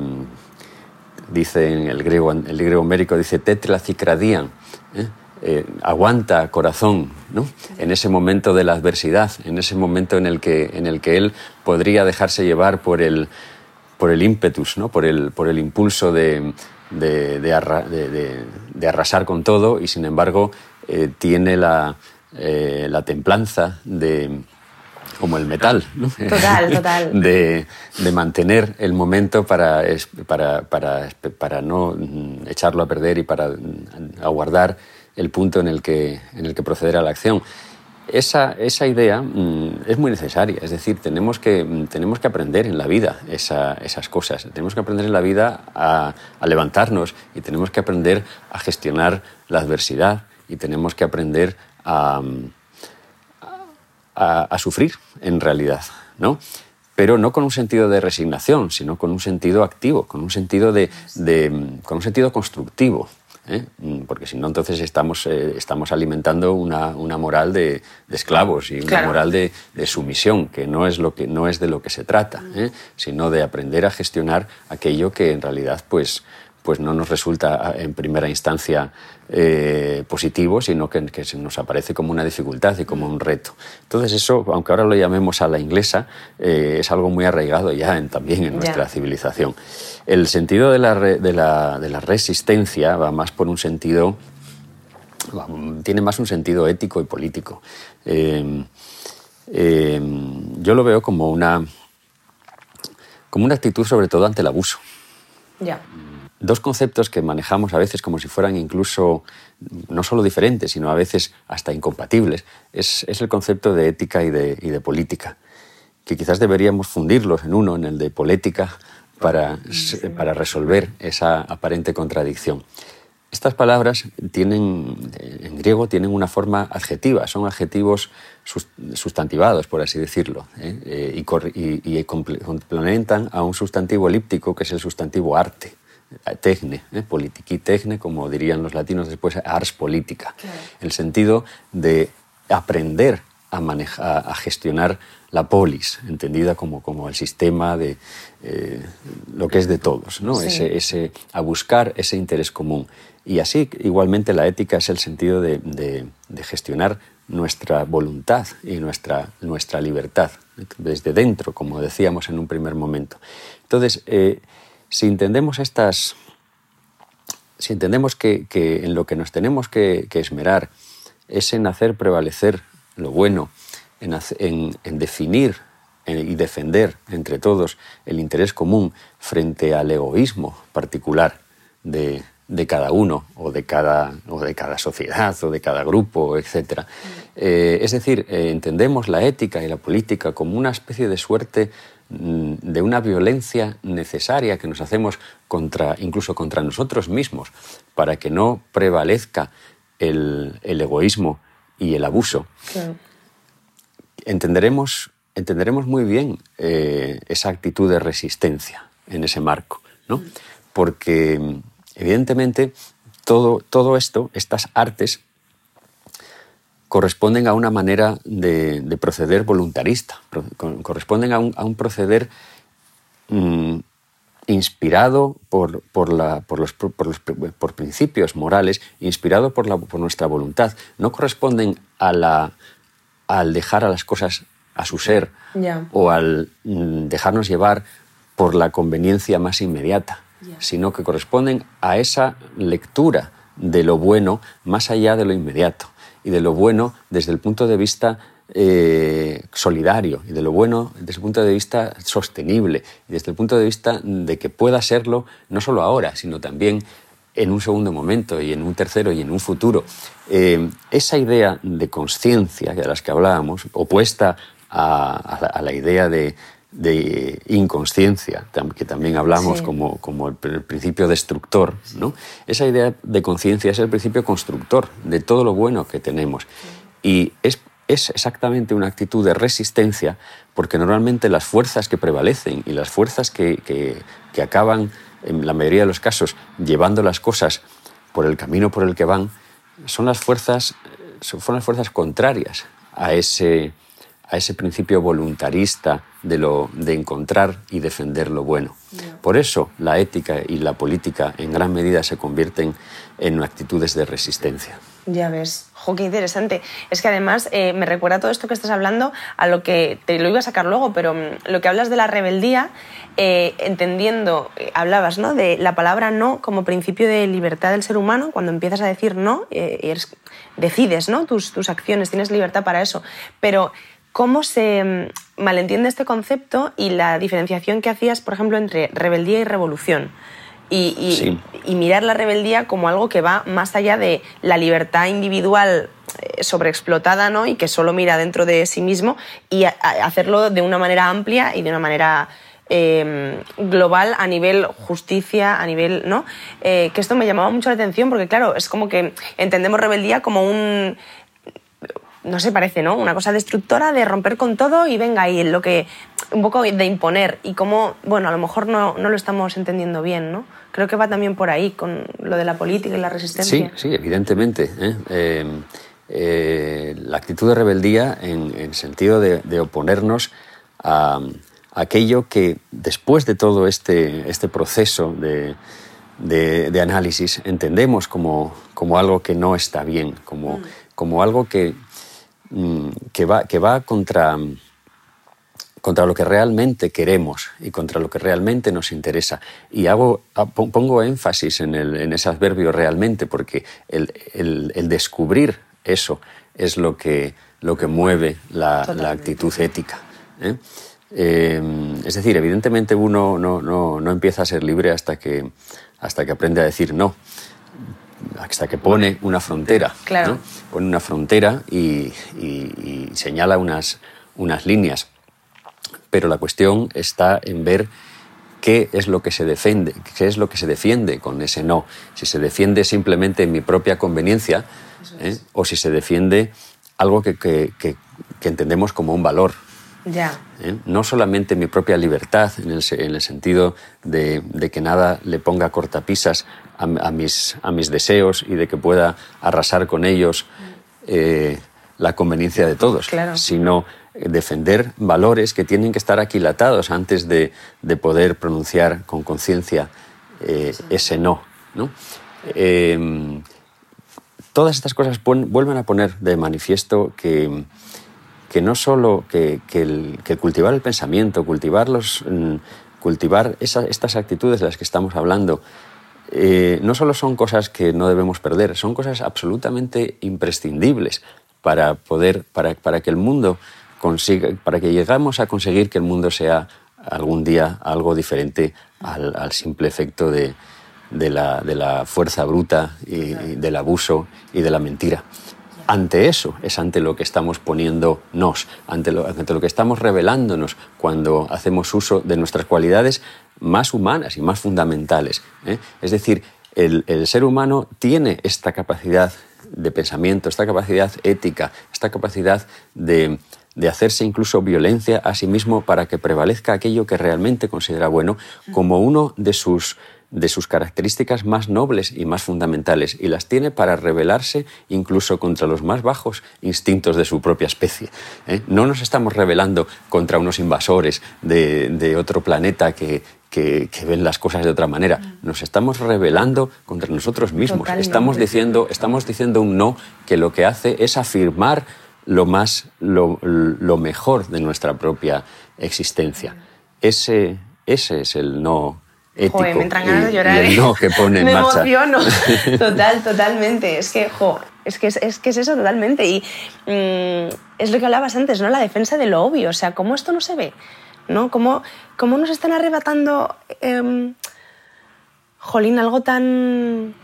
B: dice en el griego, el griego mérico, dice tetla cicradian, ¿eh? Eh, aguanta corazón, ¿no? en ese momento de la adversidad, en ese momento en el que, en el que él podría dejarse llevar por el, por el ímpetus, ¿no? por, el, por el impulso de, de, de, arrasar con todo y sin embargo eh, tiene la, la templanza de como el metal, ¿no?
A: Total, total.
B: De, de, mantener el momento para, para, para, para, no echarlo a perder y para aguardar el punto en el que, en el que proceder a la acción. Esa, esa idea mm, es muy necesaria, es decir, tenemos que, tenemos que aprender en la vida esa, esas cosas, tenemos que aprender en la vida a, a levantarnos y tenemos que aprender a gestionar la adversidad y tenemos que aprender a, a, sufrir en realidad, ¿no? pero no con un sentido de resignación, sino con un sentido activo, con un sentido, de, con un sentido constructivo. ¿eh? Porque si no, entonces estamos, eh, estamos alimentando una, una moral de, esclavos y una moral de, sumisión, que no es, lo que no es de lo que se trata, ¿eh? sino de aprender a gestionar aquello que en realidad pues, pues no nos resulta en primera instancia eh, positivo, sino que, que, nos aparece como una dificultad y como un reto. Entonces eso, aunque ahora lo llamemos a la inglesa, eh, es algo muy arraigado ya en, también en nuestra civilización. El sentido de la, de, la, de la, resistencia va más por un sentido, tiene más un sentido ético y político. Eh, yo lo veo como una, como una actitud sobre todo ante el abuso.
A: Ya
B: dos conceptos que manejamos a veces como si fueran incluso no solo diferentes, sino a veces hasta incompatibles, es, el concepto de ética y de, política, que quizás deberíamos fundirlos en uno, en el de política, para, para resolver esa aparente contradicción. Estas palabras tienen, en griego tienen una forma adjetiva, son adjetivos sustantivados, por así decirlo, ¿eh? Eh, y complementan a un sustantivo elíptico que es el sustantivo arte. Tecne, ¿eh? politiquí tecne, como dirían los latinos después, ars política. El sentido de aprender a, manejar, a gestionar la polis, entendida como, como el sistema de eh, lo que es de todos, ¿no? Ese, ese, a buscar ese interés común. Y así, igualmente, la ética es el sentido de, de, gestionar nuestra voluntad y nuestra, nuestra libertad, desde dentro, como decíamos en un primer momento. Entonces, eh, si entendemos estas, si entendemos que, en lo que nos tenemos que, esmerar es en hacer prevalecer lo bueno, en, definir y defender entre todos el interés común frente al egoísmo particular de, cada uno o de cada, o de cada sociedad o de cada grupo, etc. Eh, es decir, eh, entendemos la ética y la política como una especie de suerte de una violencia necesaria que nos hacemos contra, incluso contra nosotros mismos para que no prevalezca el, egoísmo y el abuso. Entenderemos, entenderemos muy bien eh, esa actitud de resistencia en ese marco, ¿no? porque evidentemente todo, todo esto, estas artes, corresponden a una manera de, proceder voluntarista, corresponden a un, proceder mm, inspirado por, por, la, por, los, por, principios morales, inspirado por, la, por nuestra voluntad. No corresponden a la, al dejar a las cosas a su ser o al mm, dejarnos llevar por la conveniencia más inmediata, sino que corresponden a esa lectura de lo bueno más allá de lo inmediato y de lo bueno desde el punto de vista eh, solidario y de lo bueno desde el punto de vista sostenible y desde el punto de vista de que pueda serlo no solo ahora, sino también en un segundo momento y en un tercero y en un futuro. Eh, esa idea de conciencia de las que hablábamos, opuesta a, la, idea de, inconsciencia, que también hablamos como, como, el, principio destructor, ¿no? esa idea de conciencia es el principio constructor de todo lo bueno que tenemos. Y es es exactamente una actitud de resistencia, porque normalmente las fuerzas que prevalecen y las fuerzas que, acaban, en la mayoría de los casos, llevando las cosas por el camino por el que van, son las fuerzas, son las fuerzas contrarias a ese, a ese principio voluntarista de, lo, de encontrar y defender lo bueno. Por eso la ética y la política en gran medida se convierten en actitudes de resistencia.
A: Ya ves, jo, qué interesante. Es que además eh, me recuerda todo esto que estás hablando a lo que te lo iba a sacar luego, pero mm, lo que hablas de la rebeldía, eh, entendiendo, eh, hablabas ¿no? de la palabra no como principio de libertad del ser humano, cuando empiezas a decir no, eres, decides ¿no? tus, tus acciones, tienes libertad para eso. Pero ¿cómo se mm, malentiende este concepto y la diferenciación que hacías, por ejemplo, entre rebeldía y revolución? y, mirar la rebeldía como algo que va más allá de la libertad individual eh, sobreexplotada ¿no? y que solo mira dentro de sí mismo y hacerlo de una manera amplia y de una manera em, global a nivel justicia, a nivel, ¿no? Eh, que esto me llamaba mucho la atención porque, claro, es como que entendemos rebeldía como un no se parece, ¿no? Una cosa destructora de romper con todo y venga, y lo que un poco de imponer y como, bueno, a lo mejor no, no, lo estamos entendiendo bien, ¿no? Creo que va también por ahí con lo de la política y la resistencia.
B: Sí, sí, evidentemente. ¿eh? Eh, eh, la actitud de rebeldía en el sentido de, oponernos a, aquello que después de todo este, este proceso de, de, análisis entendemos como, como, algo que no está bien, como, mm. como algo que, que, va, que va contra contra lo que realmente queremos y contra lo que realmente nos interesa. Y hago, pongo énfasis en, el, en ese adverbio realmente, porque el, el, descubrir eso es lo que, lo que mueve la, la actitud ética. ¿eh? Eh, es decir, evidentemente uno no, no, no, empieza a ser libre hasta que, hasta que aprende a decir no hasta que pone una frontera.
A: Claro.
B: Pone una frontera y, y, y, señala unas, unas líneas pero la cuestión está en ver qué es lo que se defiende, qué es lo que se defiende con ese no. Si se defiende simplemente mi propia conveniencia ¿eh? o si se defiende algo que, que, entendemos como un valor.
A: Ya.
B: ¿Eh? No solamente mi propia libertad, en el, en el sentido de, de, que nada le ponga cortapisas a, a, mis, a mis deseos y de que pueda arrasar con ellos eh, la conveniencia de todos, sino defender valores que tienen que estar aquilatados antes de, poder pronunciar con conciencia eh, ese no. Em, todas estas cosas vuelven a poner de manifiesto que, que no solo que, el, cultivar el pensamiento, cultivar, los, mm, cultivar estas actitudes de las que estamos hablando, eh, no solo son cosas que no debemos perder, son cosas absolutamente imprescindibles para poder, para, para que el mundo consiga, para que llegamos a conseguir que el mundo sea algún día algo diferente al, simple efecto de, de, la, de, la, fuerza bruta y, del abuso y de la mentira. Ante eso es ante lo que estamos poniéndonos, ante lo, ante lo que estamos revelándonos cuando hacemos uso de nuestras cualidades más humanas y más fundamentales. ¿eh? Es decir, el, el ser humano tiene esta capacidad de pensamiento, esta capacidad ética, esta capacidad de, de hacerse incluso violencia a sí mismo para que prevalezca aquello que realmente considera bueno como uno de sus de sus características más nobles y más fundamentales y las tiene para rebelarse incluso contra los más bajos instintos de su propia especie. ¿eh? No nos estamos rebelando contra unos invasores de, otro planeta que, que, ven las cosas de otra manera. Nos estamos rebelando contra nosotros mismos. Estamos diciendo, estamos diciendo un no que lo que hace es afirmar lo más, lo, mejor de nuestra propia existencia. Ese, ese es el no ético.
A: me entran ganas de llorar.
B: el ¿eh? no que pone en
A: me
B: marcha.
A: emociono. Total, totalmente. Es que, jo, es que es, que es eso totalmente. Y mm, es lo que hablabas antes, ¿no? La defensa de lo obvio. O sea, ¿cómo esto no se ve? ¿No? ¿Cómo, cómo nos están arrebatando, eh, jolín, algo tan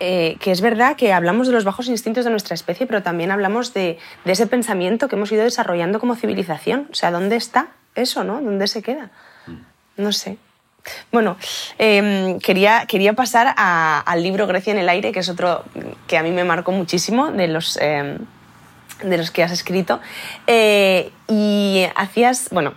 A: eh, que es verdad que hablamos de los bajos instintos de nuestra especie, pero también hablamos de, ese pensamiento que hemos ido desarrollando como civilización. O sea, ¿dónde está eso, no? ¿Dónde se queda? Mm. No sé. Bueno, em, quería, quería pasar al libro Grecia en el aire, que es otro que a mí me marcó muchísimo de los, em, de los que has escrito. Eh, y hacías, bueno,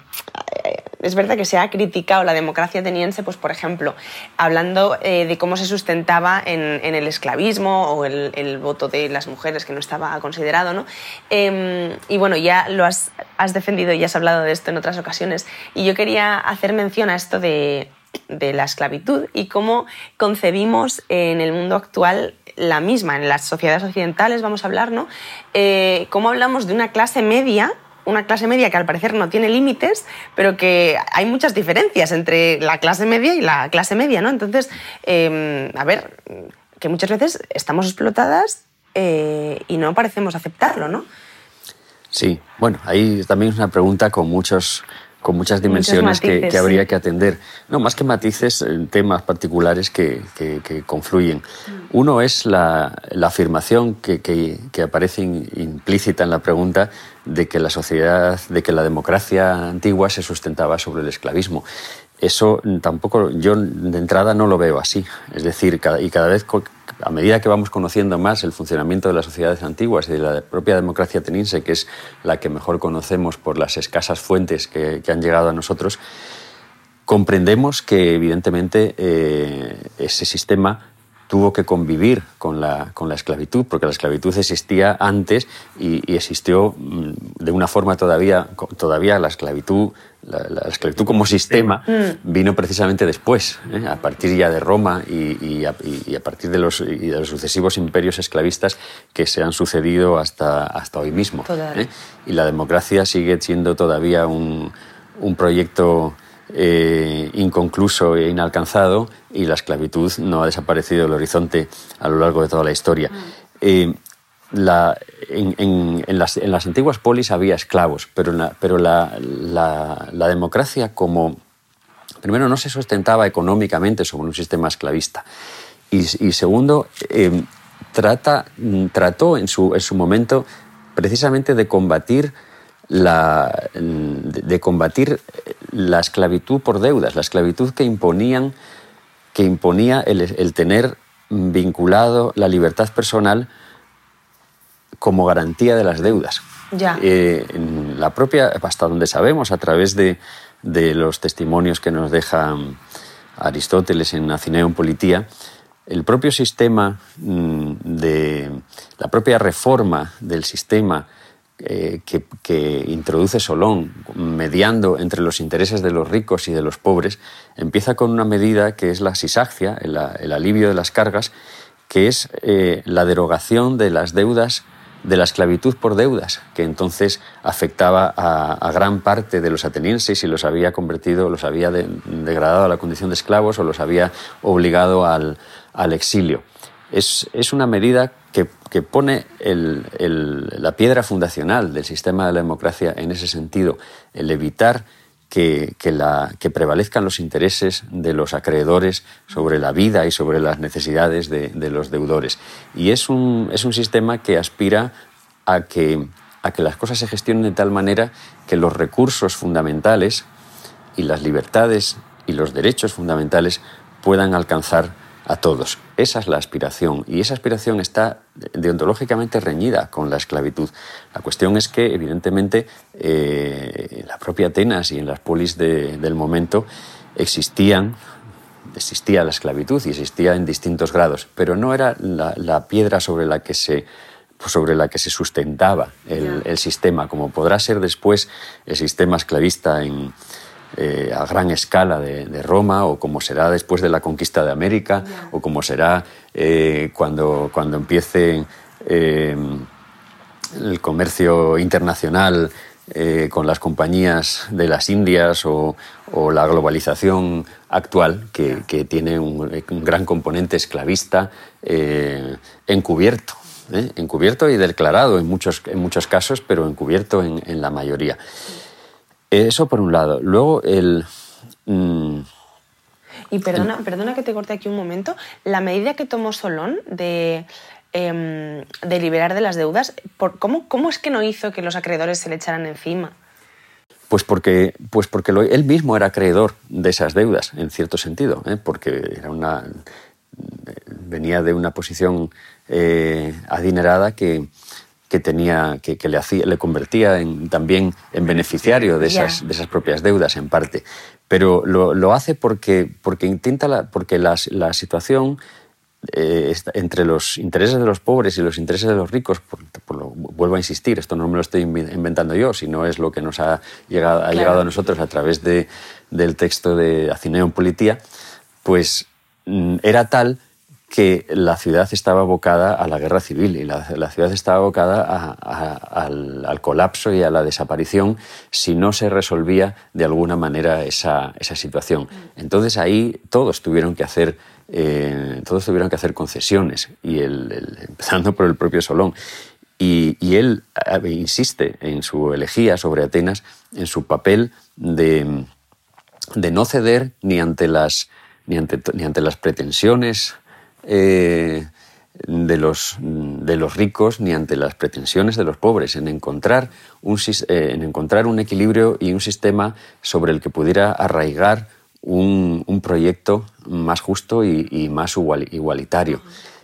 A: es verdad que se ha criticado la democracia ateniense, pues por ejemplo, hablando eh, de cómo se sustentaba en, el esclavismo o el, voto de las mujeres que no estaba considerado, ¿no? Em, y bueno, ya lo has, defendido y has hablado de esto en otras ocasiones. Y yo quería hacer mención a esto de, la esclavitud y cómo concebimos en el mundo actual la misma, en las sociedades occidentales vamos a hablar, ¿no? Eh, cómo hablamos de una clase media una clase media que al parecer no tiene límites, pero que hay muchas diferencias entre la clase media y la clase media, ¿no? Entonces, em, a ver, que muchas veces estamos explotadas eh, y no parecemos aceptarlo, ¿no?
B: Sí, bueno, ahí también es una pregunta con muchos con muchas dimensiones que, habría que atender. No, más que matices, eh, temas particulares que, confluyen. Mm. Uno es la, afirmación que, aparece implícita en la pregunta de que la sociedad, de que la democracia antigua se sustentaba sobre el esclavismo. Eso tampoco, yo de entrada no lo veo así. Es decir, y cada vez a medida que vamos conociendo más el funcionamiento de las sociedades antiguas y de la propia democracia ateniense, que es la que mejor conocemos por las escasas fuentes que, han llegado a nosotros, comprendemos que evidentemente eh, ese sistema tuvo que convivir con la, con la esclavitud, porque la esclavitud existía antes y, existió mm, de una forma todavía, todavía la esclavitud, la, esclavitud como sistema mm. vino precisamente después, ¿eh? a partir ya de Roma y, a, partir de los, de los, sucesivos imperios esclavistas que se han sucedido hasta, hasta hoy mismo. ¿eh? Y la democracia sigue siendo todavía un, un proyecto eh, inconcluso e inalcanzado y la esclavitud no ha desaparecido del horizonte a lo largo de toda la historia. Mm. Eh, en, las, antiguas polis había esclavos, pero, pero la, democracia como, primero, no se sustentaba económicamente sobre un sistema esclavista y, segundo, eh, trata, trató en su, en su momento precisamente de combatir la, de combatir la esclavitud por deudas, la esclavitud que imponían que imponía el, tener vinculado la libertad personal como garantía de las deudas.
A: Ya.
B: Eh, la propia, hasta donde sabemos, a través de, los testimonios que nos deja Aristóteles en Acineum Politía, el propio sistema mm, de la propia reforma del sistema eh, que, introduce Solón, mediando entre los intereses de los ricos y de los pobres, empieza con una medida que es la sisagia, el, alivio de las cargas, que es eh, la derogación de las deudas de la esclavitud por deudas, que entonces afectaba a, gran parte de los atenienses y los había convertido, los había degradado a la condición de esclavos o los había obligado al, exilio. Es, una medida que, pone la piedra fundacional del sistema de la democracia en ese sentido, el evitar que, la, que, prevalezcan los intereses de los acreedores sobre la vida y sobre las necesidades de, los deudores. Y es un, es un, sistema que aspira a que, a que las cosas se gestionen de tal manera que los recursos fundamentales y las libertades y los derechos fundamentales puedan alcanzar a todos. Esa es la aspiración y esa aspiración está deontológicamente reñida con la esclavitud. La cuestión es que, evidentemente, eh, en la propia Atenas y en las polis del momento existían existía la esclavitud y existía en distintos grados, pero no era la, piedra sobre la que se sobre la que se sustentaba el sistema, como podrá ser después el sistema esclavista en, eh, a gran escala de, Roma o como será después de la conquista de América o como será eh, cuando, cuando empiece eh, el comercio internacional con las compañías de las Indias o, la globalización actual que, tiene un, gran componente esclavista encubierto. encubierto y declarado en muchos, en muchos casos, pero encubierto en, en la mayoría. Eso por un lado. Luego el...
A: Mm, y perdona, perdona que te corte aquí un momento. La medida que tomó Solón de, em, de liberar de las deudas, por, ¿cómo, ¿cómo es que no hizo que los acreedores se le echaran encima?
B: Pues porque, pues porque él mismo era acreedor de esas deudas, en cierto sentido, ¿eh? porque era una, venía de una posición eh, adinerada que, que tenía que, le hacía le convertía en, también en beneficiario de esas, de esas propias deudas en parte. Pero lo, lo hace porque porque intenta la, porque la, la situación eh, entre los intereses de los pobres y los intereses de los ricos, por, lo, vuelvo a insistir, esto no me lo estoy inventando yo, sino es lo que nos ha llegado, ha llegado a nosotros a través de, del texto de Acineo en Politía, pues mm, era tal que la ciudad estaba abocada a la guerra civil y la, ciudad estaba abocada al, colapso y a la desaparición si no se resolvía de alguna manera esa, situación. Entonces ahí todos tuvieron que hacer, eh, todos tuvieron que hacer concesiones, y empezando por el propio Solón. Y, él insiste en su elegía sobre Atenas, en su papel de, no ceder ni ante las, ni ante, ni ante las pretensiones eh, de, los, de los ricos ni ante las pretensiones de los pobres, en encontrar un, eh, en encontrar un equilibrio y un sistema sobre el que pudiera arraigar un, un proyecto más justo y, y más igualitario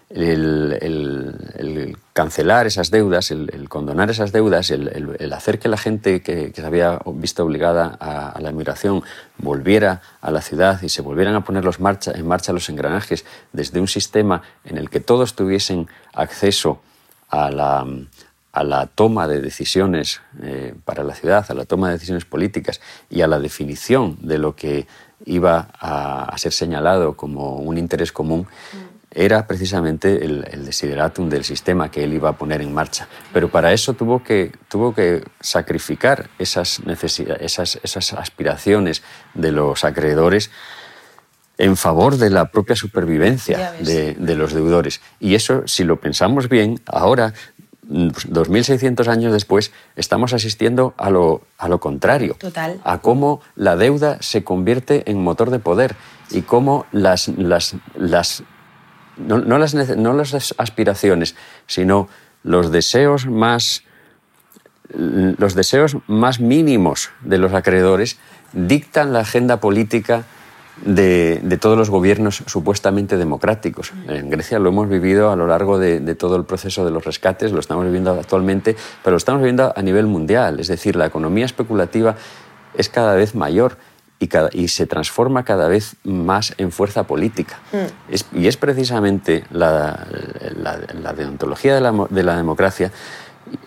B: el, cancelar esas deudas, el, condonar esas deudas, el, hacer que la gente que, se había visto obligada a, la emigración volviera a la ciudad y se volvieran a poner los marcha, en marcha los engranajes desde un sistema en el que todos tuviesen acceso a la, toma de decisiones eh, para la ciudad, a la toma de decisiones políticas y a la definición de lo que iba a, ser señalado como un interés común, era precisamente el, desideratum del sistema que él iba a poner en marcha. Pero para eso tuvo que, tuvo que sacrificar esas, esas, esas aspiraciones de los acreedores en favor de la propia supervivencia de, de, los deudores. Y eso, si lo pensamos bien, ahora, 2.600 pues, años después, estamos asistiendo a lo, a lo contrario.
A: Total.
B: A cómo la deuda se convierte en motor de poder y cómo las, las, las no, las, no las aspiraciones, sino los deseos más los deseos más mínimos de los acreedores dictan la agenda política de, todos los gobiernos supuestamente democráticos. En Grecia lo hemos vivido a lo largo de, de, todo el proceso de los rescates, lo estamos viviendo actualmente, pero lo estamos viviendo a nivel mundial. Es decir, la economía especulativa es cada vez mayor y, se transforma cada vez más en fuerza política. Mm. y es precisamente la, la, deontología de la, democracia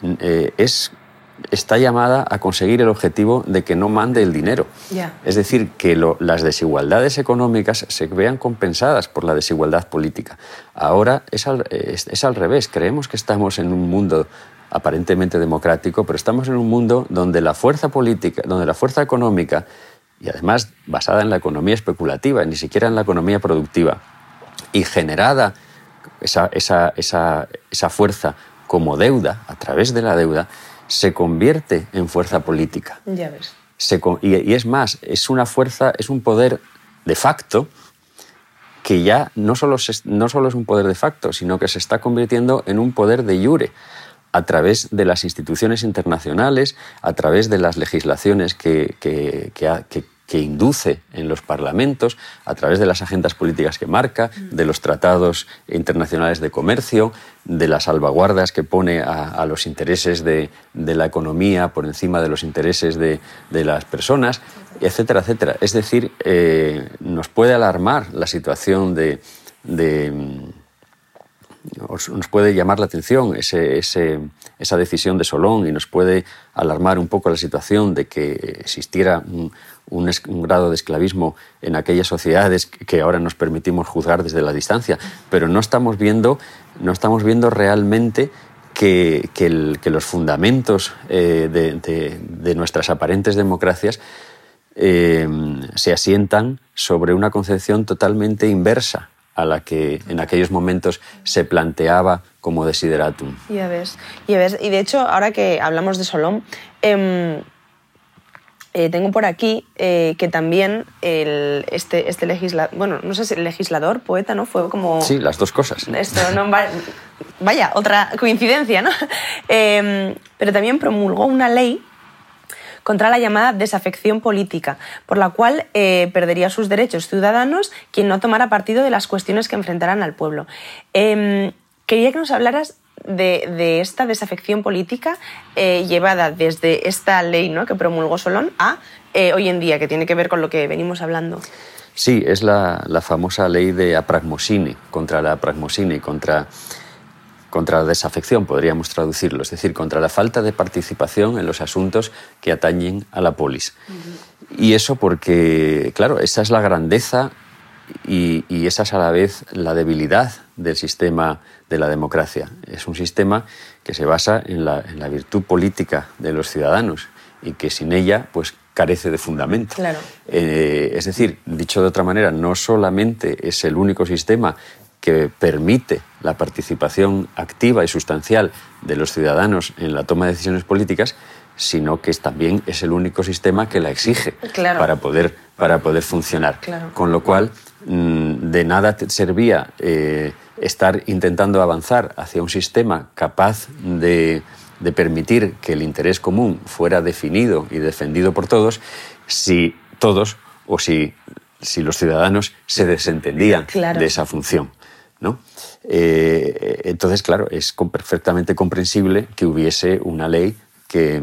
B: eh, es, está llamada a conseguir el objetivo de que no mande el dinero. Es decir, que las desigualdades económicas se vean compensadas por la desigualdad política. Ahora es al, es al revés. Creemos que estamos en un mundo aparentemente democrático, pero estamos en un mundo donde la fuerza política, donde la fuerza económica, y además basada en la economía especulativa, ni siquiera en la economía productiva, y generada esa, esa, esa, esa fuerza como deuda, a través de la deuda, se convierte en fuerza política.
A: Ya ves.
B: y, es más, es una fuerza, es un poder de facto que ya no solo, no solo es un poder de facto, sino que se está convirtiendo en un poder de jure a través de las instituciones internacionales, a través de las legislaciones que, que, que, que induce en los parlamentos a través de las agendas políticas que marca, de los tratados internacionales de comercio, de las salvaguardas que pone a, los intereses de, la economía por encima de los intereses de, las personas, etcétera, etcétera. Es decir, eh, nos puede alarmar la situación de, nos puede llamar la atención esa decisión de Solón y nos puede alarmar un poco la situación de que existiera un, grado de esclavismo en aquellas sociedades que ahora nos permitimos juzgar desde la distancia, pero no estamos viendo, no estamos viendo realmente que, los fundamentos eh, de, nuestras aparentes democracias eh, se asientan sobre una concepción totalmente inversa a la que en aquellos momentos se planteaba como desideratum.
A: Ya ves, ya ves. Y de hecho, ahora que hablamos de Solón, em, eh, tengo por aquí eh, que también el, este, este legislador, bueno, no sé si legislador, poeta, ¿no? Fue como...
B: Sí, las dos cosas.
A: Esto, no, vaya, otra coincidencia, ¿no? Em, pero también promulgó una ley contra la llamada desafección política, por la cual eh, perdería sus derechos ciudadanos quien no tomara partido de las cuestiones que enfrentaran al pueblo. Em, quería que nos hablaras de, esta desafección política eh, llevada desde esta ley ¿no? que promulgó Solón a eh, hoy en día, que tiene que ver con lo que venimos hablando.
B: Sí, es la, la famosa ley de apragmosine, contra la apragmosine, contra contra la desafección, podríamos traducirlo, es decir, contra la falta de participación en los asuntos que atañen a la polis. Y eso porque, claro, esa es la grandeza y, esa es a la vez la debilidad del sistema de la democracia. Es un sistema que se basa en la, virtud política de los ciudadanos y que sin ella, pues carece de fundamento. Eh, es decir, dicho de otra manera, no solamente es el único sistema que permite la participación activa y sustancial de los ciudadanos en la toma de decisiones políticas, sino que también es el único sistema que la exige para, poder, para poder funcionar. Con lo cual, mm, de nada servía eh, estar intentando avanzar hacia un sistema capaz de, de permitir que el interés común fuera definido y defendido por todos si todos o si, si los ciudadanos se desentendían de esa función. ¿No? Eh, entonces, claro, es perfectamente comprensible que hubiese una ley que,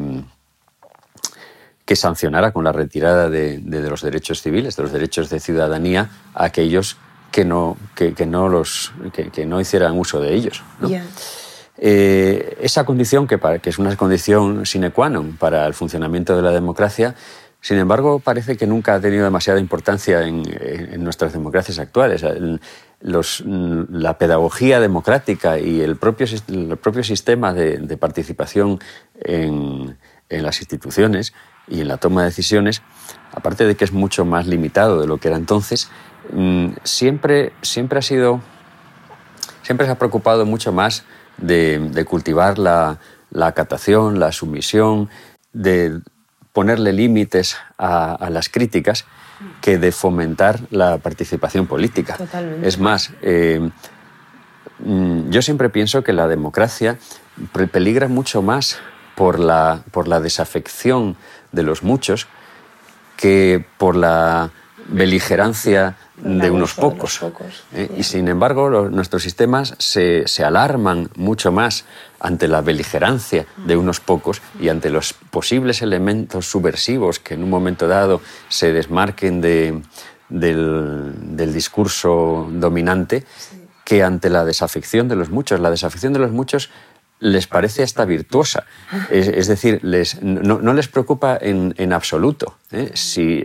B: que sancionara con la retirada de, los derechos civiles, de los derechos de ciudadanía, a aquellos que no, que, no, los, que, no hicieran uso de ellos. Eh, esa condición, que, que, es una condición sine qua non para el funcionamiento de la democracia, sin embargo, parece que nunca ha tenido demasiada importancia en, nuestras democracias actuales. La pedagogía democrática y el propio, el propio sistema de, participación en, las instituciones y en la toma de decisiones, aparte de que es mucho más limitado de lo que era entonces, mm, siempre, siempre ha sido, siempre se ha preocupado mucho más de, cultivar la, la acatación, la sumisión, de ponerle límites a, las críticas que de fomentar la participación política. Es más, eh, mm, yo siempre pienso que la democracia peligra mucho más por la, por la desafección de los muchos que por la beligerancia de unos pocos. ¿eh? Y sin embargo, nuestros sistemas se, alarman mucho más ante la beligerancia de unos pocos y ante los posibles elementos subversivos que en un momento dado se desmarquen de, del, discurso dominante que ante la desafección de los muchos. La desafección de los muchos les parece hasta virtuosa. Es, decir, les, no, les preocupa en, absoluto. ¿eh? Si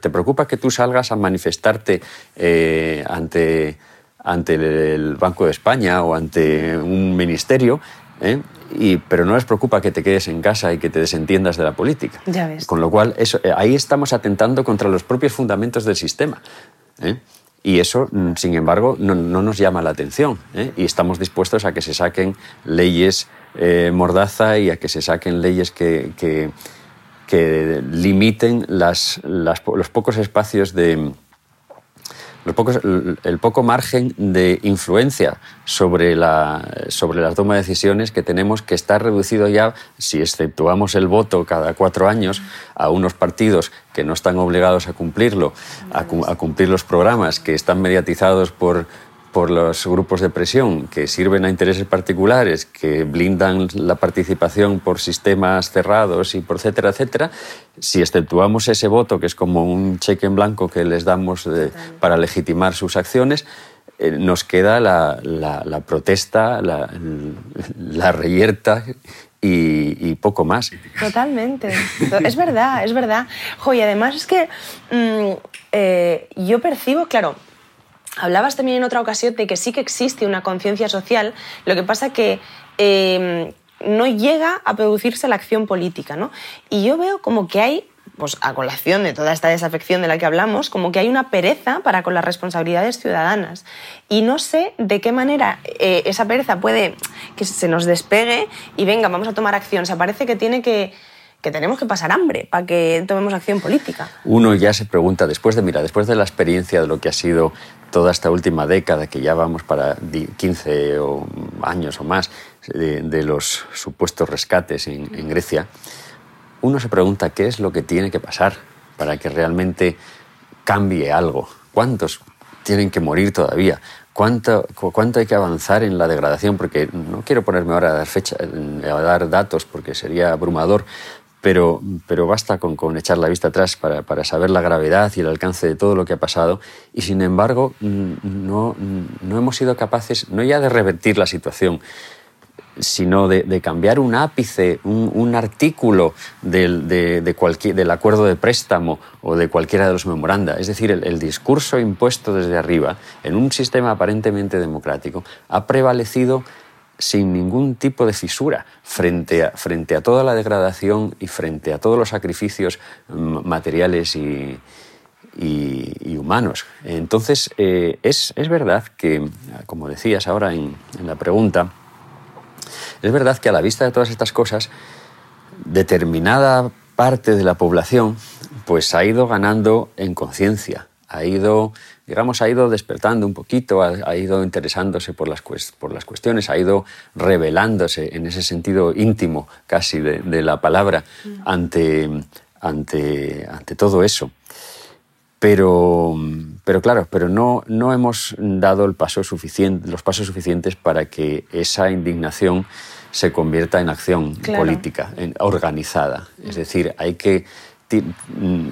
B: te preocupa que tú salgas a manifestarte eh, ante, ante el Banco de España o ante un ministerio, ¿eh? Y, pero no les preocupa que te quedes en casa y que te desentiendas de la política.
A: Ya ves.
B: Con lo cual, eso, ahí estamos atentando contra los propios fundamentos del sistema. ¿eh? Y eso, mm, sin embargo, no, nos llama la atención. Y estamos dispuestos a que se saquen leyes mordaza y a que se saquen leyes que, que, limiten los pocos espacios de, el poco margen de influencia sobre la, sobre la toma de decisiones que tenemos que está reducido ya, si exceptuamos el voto cada cuatro años, a unos partidos que no están obligados a cumplirlo, a cumplir los programas que están mediatizados por por los grupos de presión que sirven a intereses particulares, que blindan la participación por sistemas cerrados y por etcétera, etcétera, si exceptuamos ese voto, que es como un cheque en blanco que les damos para legitimar sus acciones, eh, nos queda la, protesta, la, la reyerta y, poco más.
A: Totalmente. es verdad, es verdad. Jo, y además es que mm, eh, yo percibo, claro, Hablabas también en otra ocasión de que sí que existe una conciencia social, lo que pasa que em, no llega a producirse la acción política. ¿no? Y yo veo como que hay, pues a colación de toda esta desafección de la que hablamos, como que hay una pereza para con las responsabilidades ciudadanas. Y no sé de qué manera eh, esa pereza puede que se nos despegue y venga, vamos a tomar acción. O sea, parece que tiene que que tenemos que pasar hambre para que tomemos acción política.
B: Uno ya se pregunta, después de, mira, después de la experiencia de lo que ha sido toda esta última década, que ya vamos para 15 años o más, de, los supuestos rescates en, en, Grecia, uno se pregunta qué es lo que tiene que pasar para que realmente cambie algo. ¿Cuántos tienen que morir todavía? ¿Cuánto, ¿Cuánto hay que avanzar en la degradación? Porque no quiero ponerme ahora a dar, fecha, a dar datos porque sería abrumador, pero, pero basta con, con, echar la vista atrás para, para, saber la gravedad y el alcance de todo lo que ha pasado. Y sin embargo, mm, no, no hemos sido capaces, no ya de revertir la situación, sino de, de cambiar un ápice, un, un artículo del, de, del acuerdo de préstamo o de cualquiera de los memoranda. Es decir, el discurso impuesto desde arriba, en un sistema aparentemente democrático, ha prevalecido sin ningún tipo de fisura frente a, frente a toda la degradación y frente a todos los sacrificios mm, materiales y, humanos. Entonces, eh, es, es, verdad que, como decías ahora en, en la pregunta, es verdad que a la vista de todas estas cosas, determinada parte de la población pues ha ido ganando en conciencia, ha ido digamos, ha ido despertando un poquito, ha, ido interesándose por las, por las cuestiones, ha ido revelándose en ese sentido íntimo casi de, la palabra ante, ante, ante todo eso. Pero, pero claro, pero no, no hemos dado el paso suficiente, los pasos suficientes para que esa indignación se convierta en acción política, en, organizada. Es decir, hay que, mm,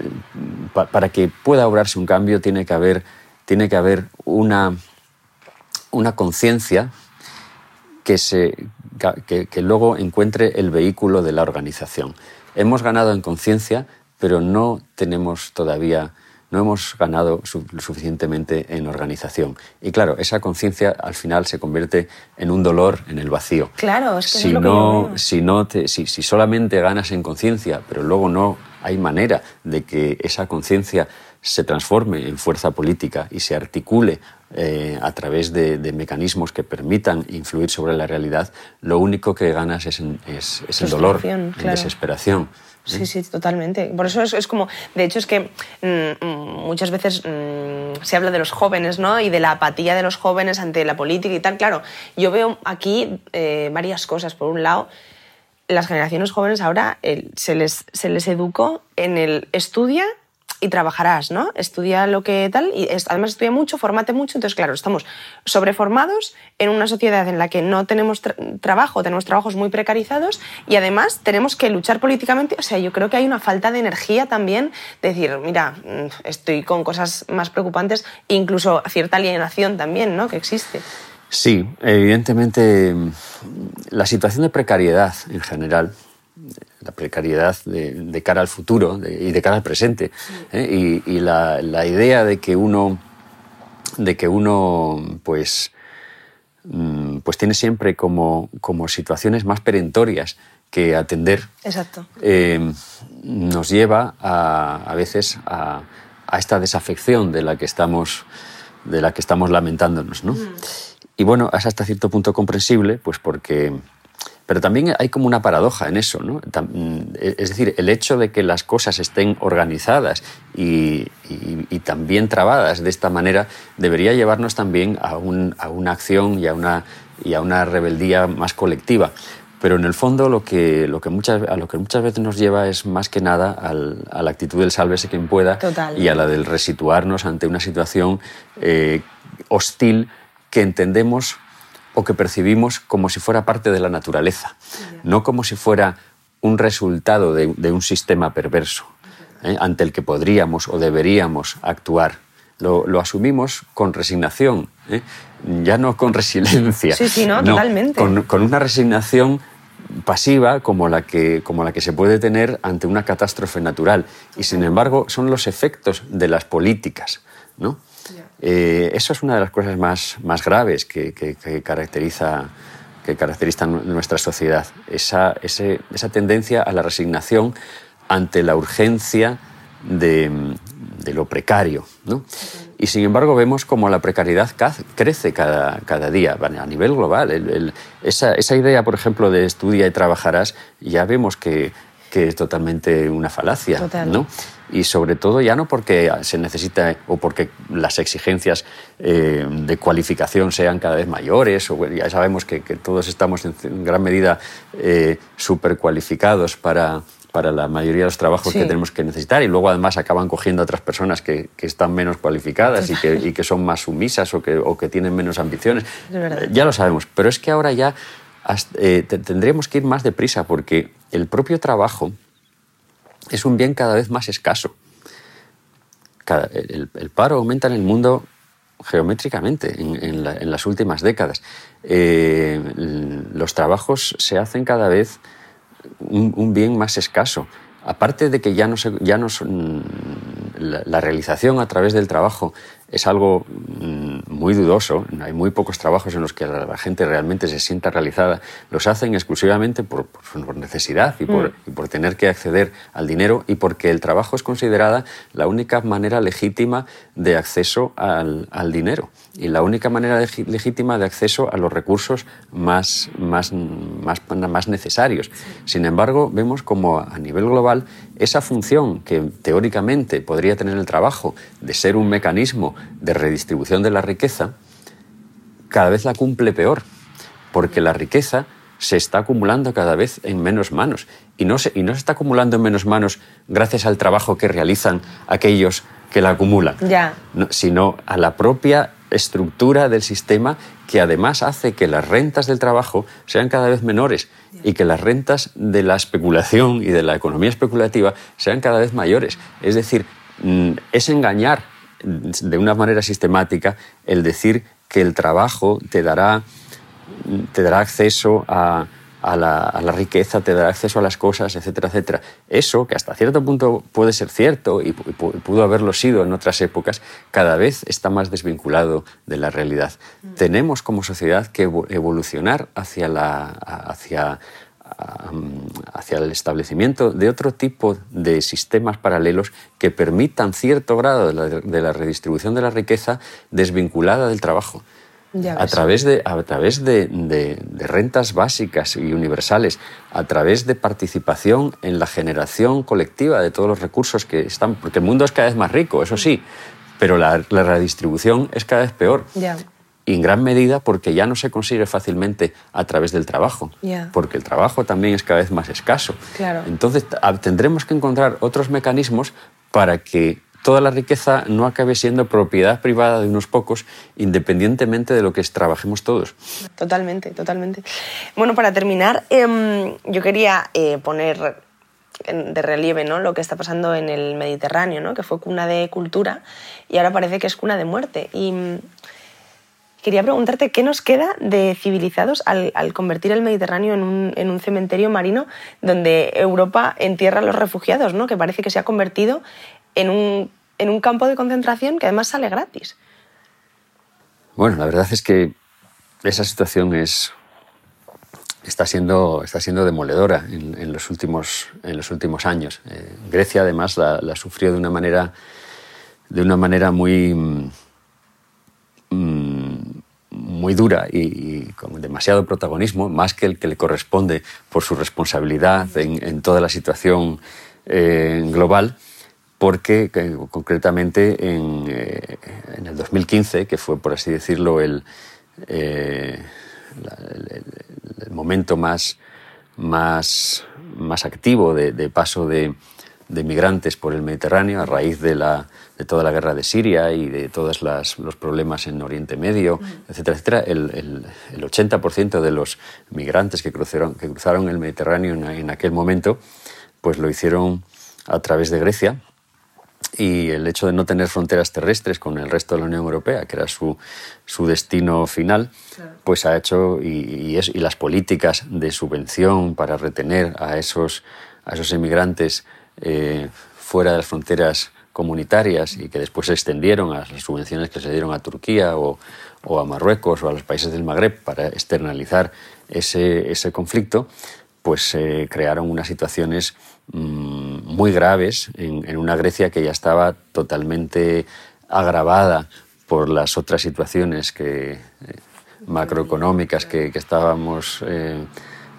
B: para que pueda obrarse un cambio tiene que haber tiene que haber una, una conciencia que, que, luego encuentre el vehículo de la organización. Hemos ganado en conciencia, pero no tenemos todavía no hemos ganado suficientemente en organización. Y claro, esa conciencia al final se convierte en un dolor en el vacío.
A: Claro, es que
B: si,
A: es lo
B: no, si, no si, si solamente ganas en conciencia, pero luego no hay manera de que esa conciencia se transforme en fuerza política y se articule eh, a través de, mecanismos que permitan influir sobre la realidad, lo único que ganas es, es, el dolor, la desesperación.
A: Sí, sí, totalmente. Por eso es, como, de hecho es que mm, muchas veces mm, se habla de los jóvenes, ¿no? Y de la apatía de los jóvenes ante la política y tal. Claro, yo veo aquí eh, varias cosas. Por un lado, las generaciones jóvenes ahora se, les, se les educó en el estudia y trabajarás, ¿no? Estudia lo que tal, y además estudia mucho, formate mucho, entonces claro, estamos sobreformados en una sociedad en la que no tenemos trabajo, tenemos trabajos muy precarizados y además tenemos que luchar políticamente, o sea, yo creo que hay una falta de energía también, de decir, mira, mm, estoy con cosas más preocupantes, incluso cierta alienación también, ¿no? Que existe.
B: Sí, evidentemente la situación de precariedad en general la precariedad de, cara al futuro y de cara al presente. ¿eh? Y, la, idea de que uno, de que uno pues, mm, pues tiene siempre como, como situaciones más perentorias que atender,
A: Exacto.
B: Eh, nos lleva a, a veces a, a, esta desafección de la que estamos, de la que estamos lamentándonos. ¿no? Mm. Y bueno, es hasta cierto punto comprensible, pues porque... Pero también hay como una paradoja en eso, ¿no? Es decir, el hecho de que las cosas estén organizadas y, y, y también trabadas de esta manera debería llevarnos también a, un, a una acción y a una, y a una rebeldía más colectiva. Pero en el fondo lo que, lo que muchas, a lo que muchas veces nos lleva es más que nada al, a la actitud del sálvese quien pueda
A: Total.
B: y a la del resituarnos ante una situación eh, hostil que entendemos o que percibimos como si fuera parte de la naturaleza, yeah. no como si fuera un resultado de, de un sistema perverso eh, ante el que podríamos o deberíamos actuar. Lo, lo asumimos con resignación, ¿eh? ya no con resiliencia.
A: Sí, sí, no,
B: no
A: totalmente.
B: Con, con, una resignación pasiva como la, que, como la que se puede tener ante una catástrofe natural. Y sin embargo, son los efectos de las políticas. ¿no? Eh, eso es una de las cosas más, más graves que, que, que caracteriza que caracteriza nuestra sociedad, esa, ese, esa tendencia a la resignación ante la urgencia de, de lo precario. ¿no? Y sin embargo vemos como la precariedad crece cada, cada día a nivel global. El, el, esa, esa, idea, por ejemplo, de estudia y trabajarás, ya vemos que, que es totalmente una falacia.
A: Total.
B: ¿no? Y sobre todo ya no porque se necesita o porque las exigencias eh, de cualificación sean cada vez mayores, o ya sabemos que, que todos estamos en gran medida eh, supercualificados para, para la mayoría de los trabajos
A: Sí.
B: que tenemos que necesitar y luego además acaban cogiendo a otras personas que, que están menos cualificadas y que, y que, son más sumisas o que, o que tienen menos ambiciones. Ya lo sabemos, pero es que ahora ya hasta, eh, tendríamos que ir más deprisa porque el propio trabajo es un bien cada vez más escaso. El, paro aumenta en el mundo geométricamente en, en, la, en las últimas décadas. Eh, los trabajos se hacen cada vez un, bien más escaso. Aparte de que ya no, se, ya no la, realización a través del trabajo es algo mm, muy dudoso, hay muy pocos trabajos en los que la, gente realmente se sienta realizada, los hacen exclusivamente por, por necesidad y por, mm. y por, tener que acceder al dinero y porque el trabajo es considerada la única manera legítima de acceso al, al dinero y la única manera legítima de acceso a los recursos más, más, más, más necesarios. Sin embargo, vemos como a nivel global esa función que teóricamente podría tener el trabajo de ser un mecanismo de redistribución de la riqueza, cada vez la cumple peor, porque la riqueza se está acumulando cada vez en menos manos. Y no se, y no se está acumulando en menos manos gracias al trabajo que realizan aquellos que la acumulan, sino a la propia estructura del sistema que además hace que las rentas del trabajo sean cada vez menores y que las rentas de la especulación y de la economía especulativa sean cada vez mayores. Es decir, mm, es engañar de una manera sistemática el decir que el trabajo te dará, te dará acceso a, a, la, a, la, riqueza, te dará acceso a las cosas, etcétera, etcétera. Eso, que hasta cierto punto puede ser cierto y pudo haberlo sido en otras épocas, cada vez está más desvinculado de la realidad. Mm. Tenemos como sociedad que evolucionar hacia, la, hacia, hacia el establecimiento de otro tipo de sistemas paralelos que permitan cierto grado de la, de la redistribución de la riqueza desvinculada del trabajo. A través, de, a través de, de, de, rentas básicas y universales, a través de participación en la generación colectiva de todos los recursos que están. Porque el mundo es cada vez más rico, eso sí, pero la, la redistribución es cada vez peor.
A: Yeah.
B: Y en gran medida porque ya no se consigue fácilmente a través del trabajo,
A: yeah.
B: porque el trabajo también es cada vez más escaso.
A: Claro.
B: Entonces tendremos que encontrar otros mecanismos para que toda la riqueza no acabe siendo propiedad privada de unos pocos, independientemente de lo que trabajemos todos.
A: Totalmente, totalmente. Bueno, para terminar, eh, yo quería eh, poner de relieve ¿no? lo que está pasando en el Mediterráneo, ¿no? que fue cuna de cultura y ahora parece que es cuna de muerte. Y mm, quería preguntarte qué nos queda de civilizados al, al convertir el Mediterráneo en un, en un, cementerio marino donde Europa entierra a los refugiados, ¿no? que parece que se ha convertido en un, en un campo de concentración que además sale gratis.
B: Bueno, la verdad es que esa situación es, está, siendo, está siendo demoledora en, los, últimos, en los últimos años. Eh, Grecia, además, la, sufrió de una manera, de una manera muy, mm, muy dura y, con demasiado protagonismo, más que el que le corresponde por su responsabilidad en, toda la situación eh, global porque concretamente eh, en, el 2015, que fue, por así decirlo, el, eh, el, momento más, más, más activo de, paso de, de, migrantes por el Mediterráneo a raíz de, la, de toda la guerra de Siria y de todos los problemas en Oriente Medio, etcétera, etcétera, el, el 80% de los migrantes que cruzaron, que cruzaron el Mediterráneo en, en aquel momento, pues lo hicieron a través de Grecia y el hecho de no tener fronteras terrestres con el resto de la Unión Europea, que era su, su destino final, pues ha hecho, y, y, las políticas de subvención para retener a esos, a esos emigrantes eh, fuera de las fronteras comunitarias y que después se extendieron a las subvenciones que se dieron a Turquía o, o a Marruecos o a los países del Magreb para externalizar ese, ese conflicto, pues se crearon unas situaciones muy graves en, una Grecia que ya estaba totalmente agravada por las otras situaciones que, eh, macroeconómicas que, estábamos, eh,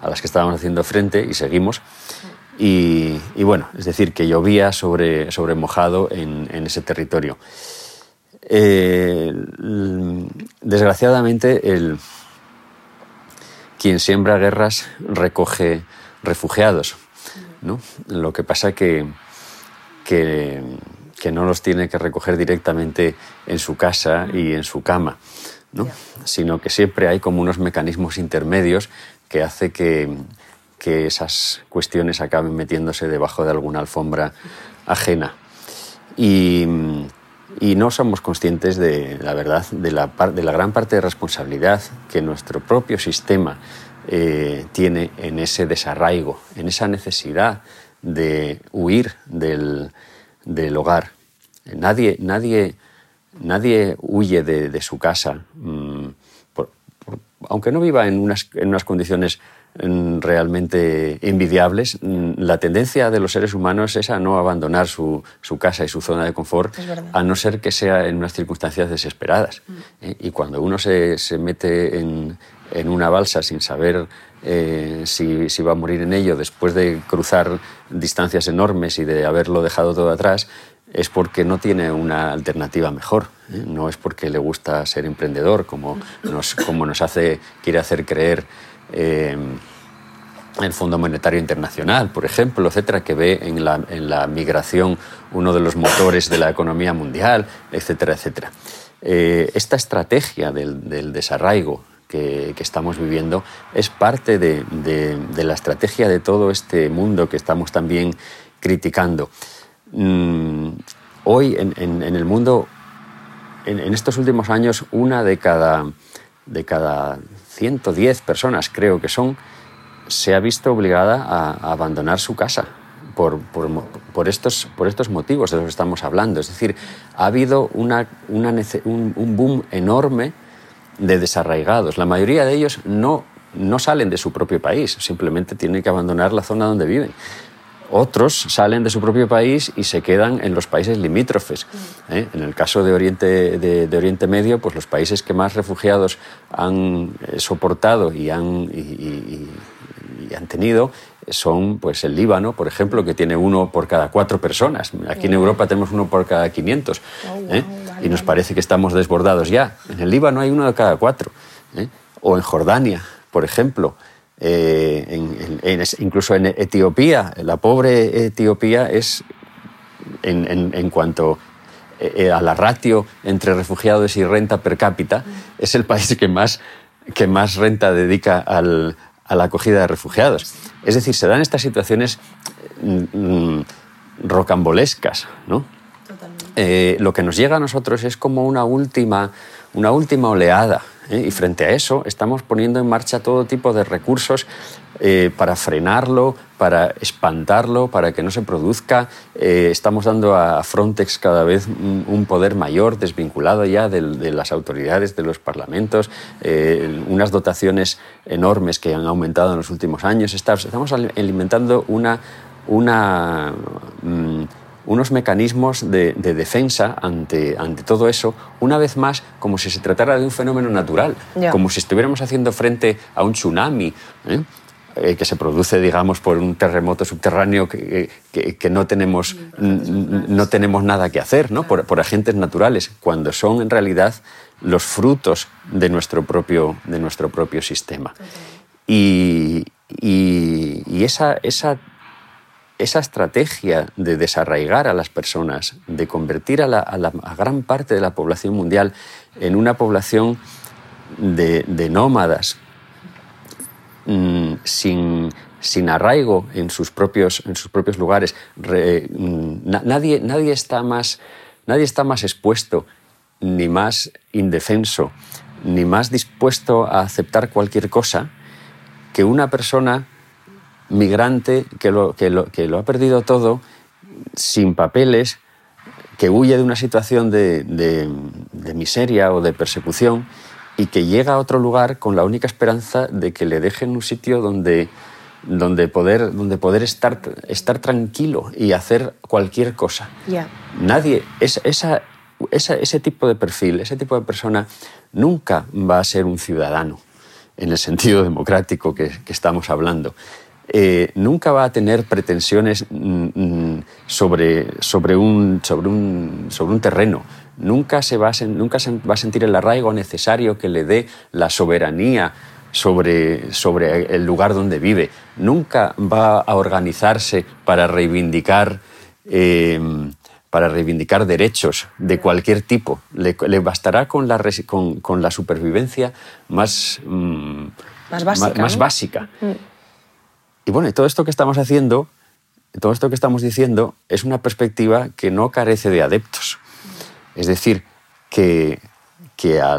B: a las que estábamos haciendo frente y seguimos. Y, bueno, es decir, que llovía sobre, sobre mojado en, ese territorio. Eh, desgraciadamente, el, quien siembra guerras recoge refugiados. ¿No? Lo que pasa que, que, que, no los tiene que recoger directamente en su casa y en su cama, ¿no? sino que siempre hay como unos mecanismos intermedios que hace que, que esas cuestiones acaben metiéndose debajo de alguna alfombra ajena. Y, y no somos conscientes de la verdad, de la, de la gran parte de responsabilidad que nuestro propio sistema eh, tiene en ese desarraigo, en esa necesidad de huir del, del hogar. Nadie, nadie, nadie huye de, de su casa, mm, aunque no viva en unas, en unas condiciones Mm, realmente envidiables, mm, la tendencia de los seres humanos es a no abandonar su, su casa y su zona de confort, a no ser que sea en unas circunstancias desesperadas. Mm. ¿eh? Y cuando uno se, se mete en, en, una balsa sin saber eh, si, va a morir en ello después de cruzar distancias enormes y de haberlo dejado todo atrás, es porque no tiene una alternativa mejor. ¿eh? No es porque le gusta ser emprendedor, como nos, hace, quiere hacer creer eh, el Fondo Monetario Internacional, por ejemplo, etcétera, que ve en la, en la migración uno de los motores de la economía mundial, etcétera, etcétera. Esta estrategia del desarraigo que, estamos viviendo es parte de, la estrategia de todo este mundo que estamos también criticando. Mm, hoy en, el mundo, en, estos últimos años, una de cada, de cada 110 personas creo que son, se ha visto obligada a, abandonar su casa por, estos, por estos motivos de los que estamos hablando. Es decir, ha habido una, una, un, un, boom enorme de desarraigados. La mayoría de ellos no, no salen de su propio país, simplemente tienen que abandonar la zona donde viven. Otros salen de su propio país y se quedan en los países limítrofes. ¿eh? En el caso de Oriente, de, Oriente Medio, pues los países que más refugiados han eh, soportado y han, han tenido son pues el Líbano, por ejemplo, que tiene uno por cada cuatro personas. Aquí en Europa tenemos uno por cada 500. ¿eh? Y nos parece que estamos desbordados ya. En el Líbano hay uno de cada cuatro. O en Jordania, por ejemplo. Eh, incluso en Etiopía, la pobre Etiopía es, en, cuanto eh, a la ratio entre refugiados y renta per cápita, es el país que más, que más renta dedica al, a la acogida de refugiados. Es decir, se dan estas situaciones mm, mm, rocambolescas, ¿no? Eh, lo que nos llega a nosotros es como una última, una última oleada ¿eh? Y frente a eso estamos poniendo en marcha todo tipo de recursos eh, para frenarlo, para espantarlo, para que no se produzca. Eh, estamos dando a Frontex cada vez un, poder mayor, desvinculado ya de, las autoridades, de los parlamentos, unas dotaciones enormes que han aumentado en los últimos años. Estamos alimentando una... una mm, unos mecanismos de, defensa ante, ante, todo eso, una vez más como si se tratara de un fenómeno natural, como si estuviéramos haciendo frente a un tsunami. ¿eh? Eh, que se produce, digamos, por un terremoto subterráneo que, que, no, tenemos, no tenemos nada que hacer, ¿no? Por, por, agentes naturales, cuando son en realidad los frutos de nuestro propio, de nuestro propio sistema. Y, y, y esa, esa esa estrategia de desarraigar a las personas, de convertir a la, gran parte de la población mundial en una población de, nómadas, mm, sin, sin, arraigo en sus propios, en sus propios lugares, mm, nadie, nadie, está más, nadie está más expuesto, ni más indefenso, ni más dispuesto a aceptar cualquier cosa que una persona migrante que lo, que lo, que lo ha perdido todo, sin papeles, que huye de una situación de, de, miseria o de persecución y que llega a otro lugar con la única esperanza de que le dejen un sitio donde, donde poder, donde poder estar, estar tranquilo y hacer cualquier cosa. Nadie, es, esa, esa, ese tipo de perfil, ese tipo de persona nunca va a ser un ciudadano en el sentido democrático que, que estamos hablando. Eh, nunca va a tener pretensiones mm, mm, sobre, sobre, un, sobre, un, sobre un terreno. Nunca, se va, a, nunca se va a sentir el arraigo necesario que le dé la soberanía sobre, sobre el lugar donde vive. Nunca va a organizarse para reivindicar, em, para reivindicar derechos de cualquier tipo. Le, bastará con la, con, con la supervivencia más,
A: mm, más básica.
B: Más, básica. Y bueno, y todo esto que estamos haciendo, todo esto que estamos diciendo, es una perspectiva que no carece de adeptos. Es decir, que, que a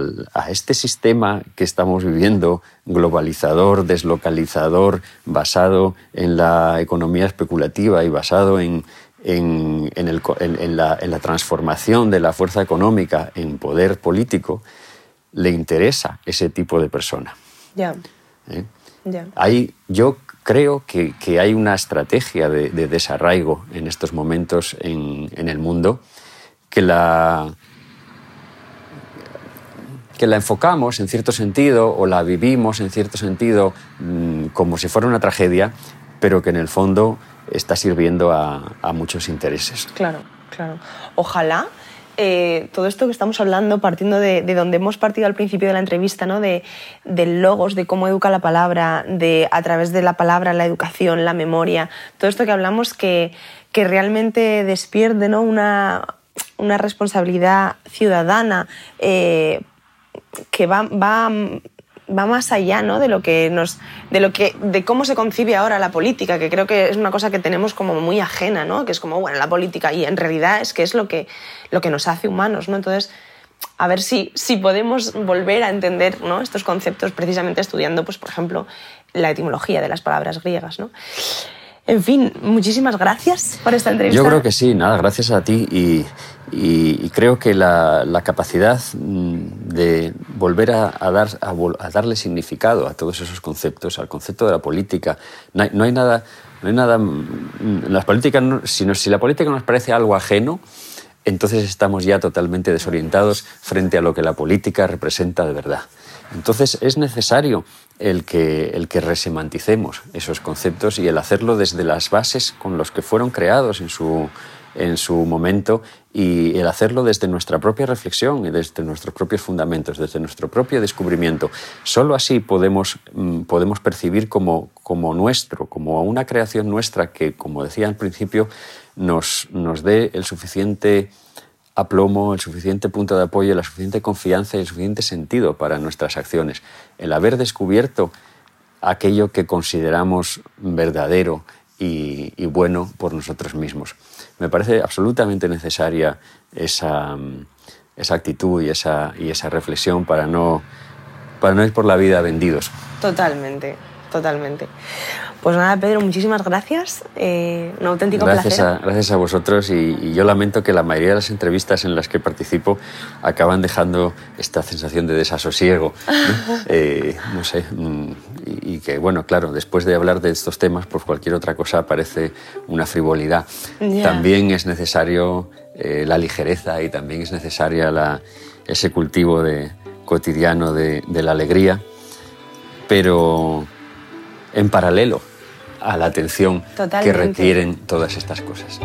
B: este sistema que estamos viviendo, globalizador, deslocalizador, basado en la economía especulativa y basado en, en, la, transformación de la fuerza económica en poder político, le interesa ese tipo de persona.
A: Ya.
B: ¿Eh? Hay, yo creo que, hay una estrategia de, desarraigo en estos momentos en, el mundo que la, que la enfocamos en cierto sentido o la vivimos en cierto sentido mm, como si fuera una tragedia, pero que en el fondo está sirviendo a, a muchos intereses.
A: Claro, claro. Ojalá eh, todo esto que estamos hablando, partiendo de, donde hemos partido al principio de la entrevista, ¿no? de, logos, de cómo educa la palabra, de a través de la palabra, la educación, la memoria, todo esto que hablamos que, que realmente despierte ¿no? una, una responsabilidad ciudadana eh, que va, va va más allá ¿no? de lo que nos de lo que de cómo se concibe ahora la política que creo que es una cosa que tenemos como muy ajena ¿no? que es como bueno la política y en realidad es que es lo que lo que nos hace humanos no entonces a ver si, si podemos volver a entender ¿no? estos conceptos precisamente estudiando pues por ejemplo la etimología de las palabras griegas ¿no? En fin, muchísimas gracias por esta entrevista.
B: Yo creo que sí, nada, gracias a ti y, creo que la, capacidad mm, de volver a, dar, a, darle significado a todos esos conceptos, al concepto de la política, no hay, nada, no hay nada, mm, las políticas, si la política nos parece algo ajeno, entonces estamos ya totalmente desorientados frente a lo que la política representa de verdad. Entonces es necesario el que, el que resemanticemos esos conceptos y el hacerlo desde las bases con los que fueron creados en su, en su momento y el hacerlo desde nuestra propia reflexión y desde nuestros propios fundamentos, desde nuestro propio descubrimiento. Solo así podemos, mm, podemos percibir como, como nuestro, como una creación nuestra que, como decía al principio, nos, nos dé el suficiente aplomo, el suficiente punto de apoyo, la suficiente confianza y el suficiente sentido para nuestras acciones. El haber descubierto aquello que consideramos verdadero y, bueno por nosotros mismos. Me parece absolutamente necesaria esa, esa actitud y esa, y esa reflexión para no, para no ir por la vida vendidos.
A: Totalmente, totalmente. Pues nada, Pedro, muchísimas gracias. Eh, un auténtico
B: gracias
A: placer.
B: A, gracias a vosotros y, y, yo lamento que la mayoría de las entrevistas en las que participo acaban dejando esta sensación de desasosiego. ¿no? eh, no sé. Y, y, que, bueno, claro, después de hablar de estos temas, pues cualquier otra cosa parece una frivolidad. También es necesario eh, la ligereza y también es necesaria la, ese cultivo de, cotidiano de, de la alegría, pero en paralelo a la atención
A: Totalmente.
B: que requieren todas estas cosas.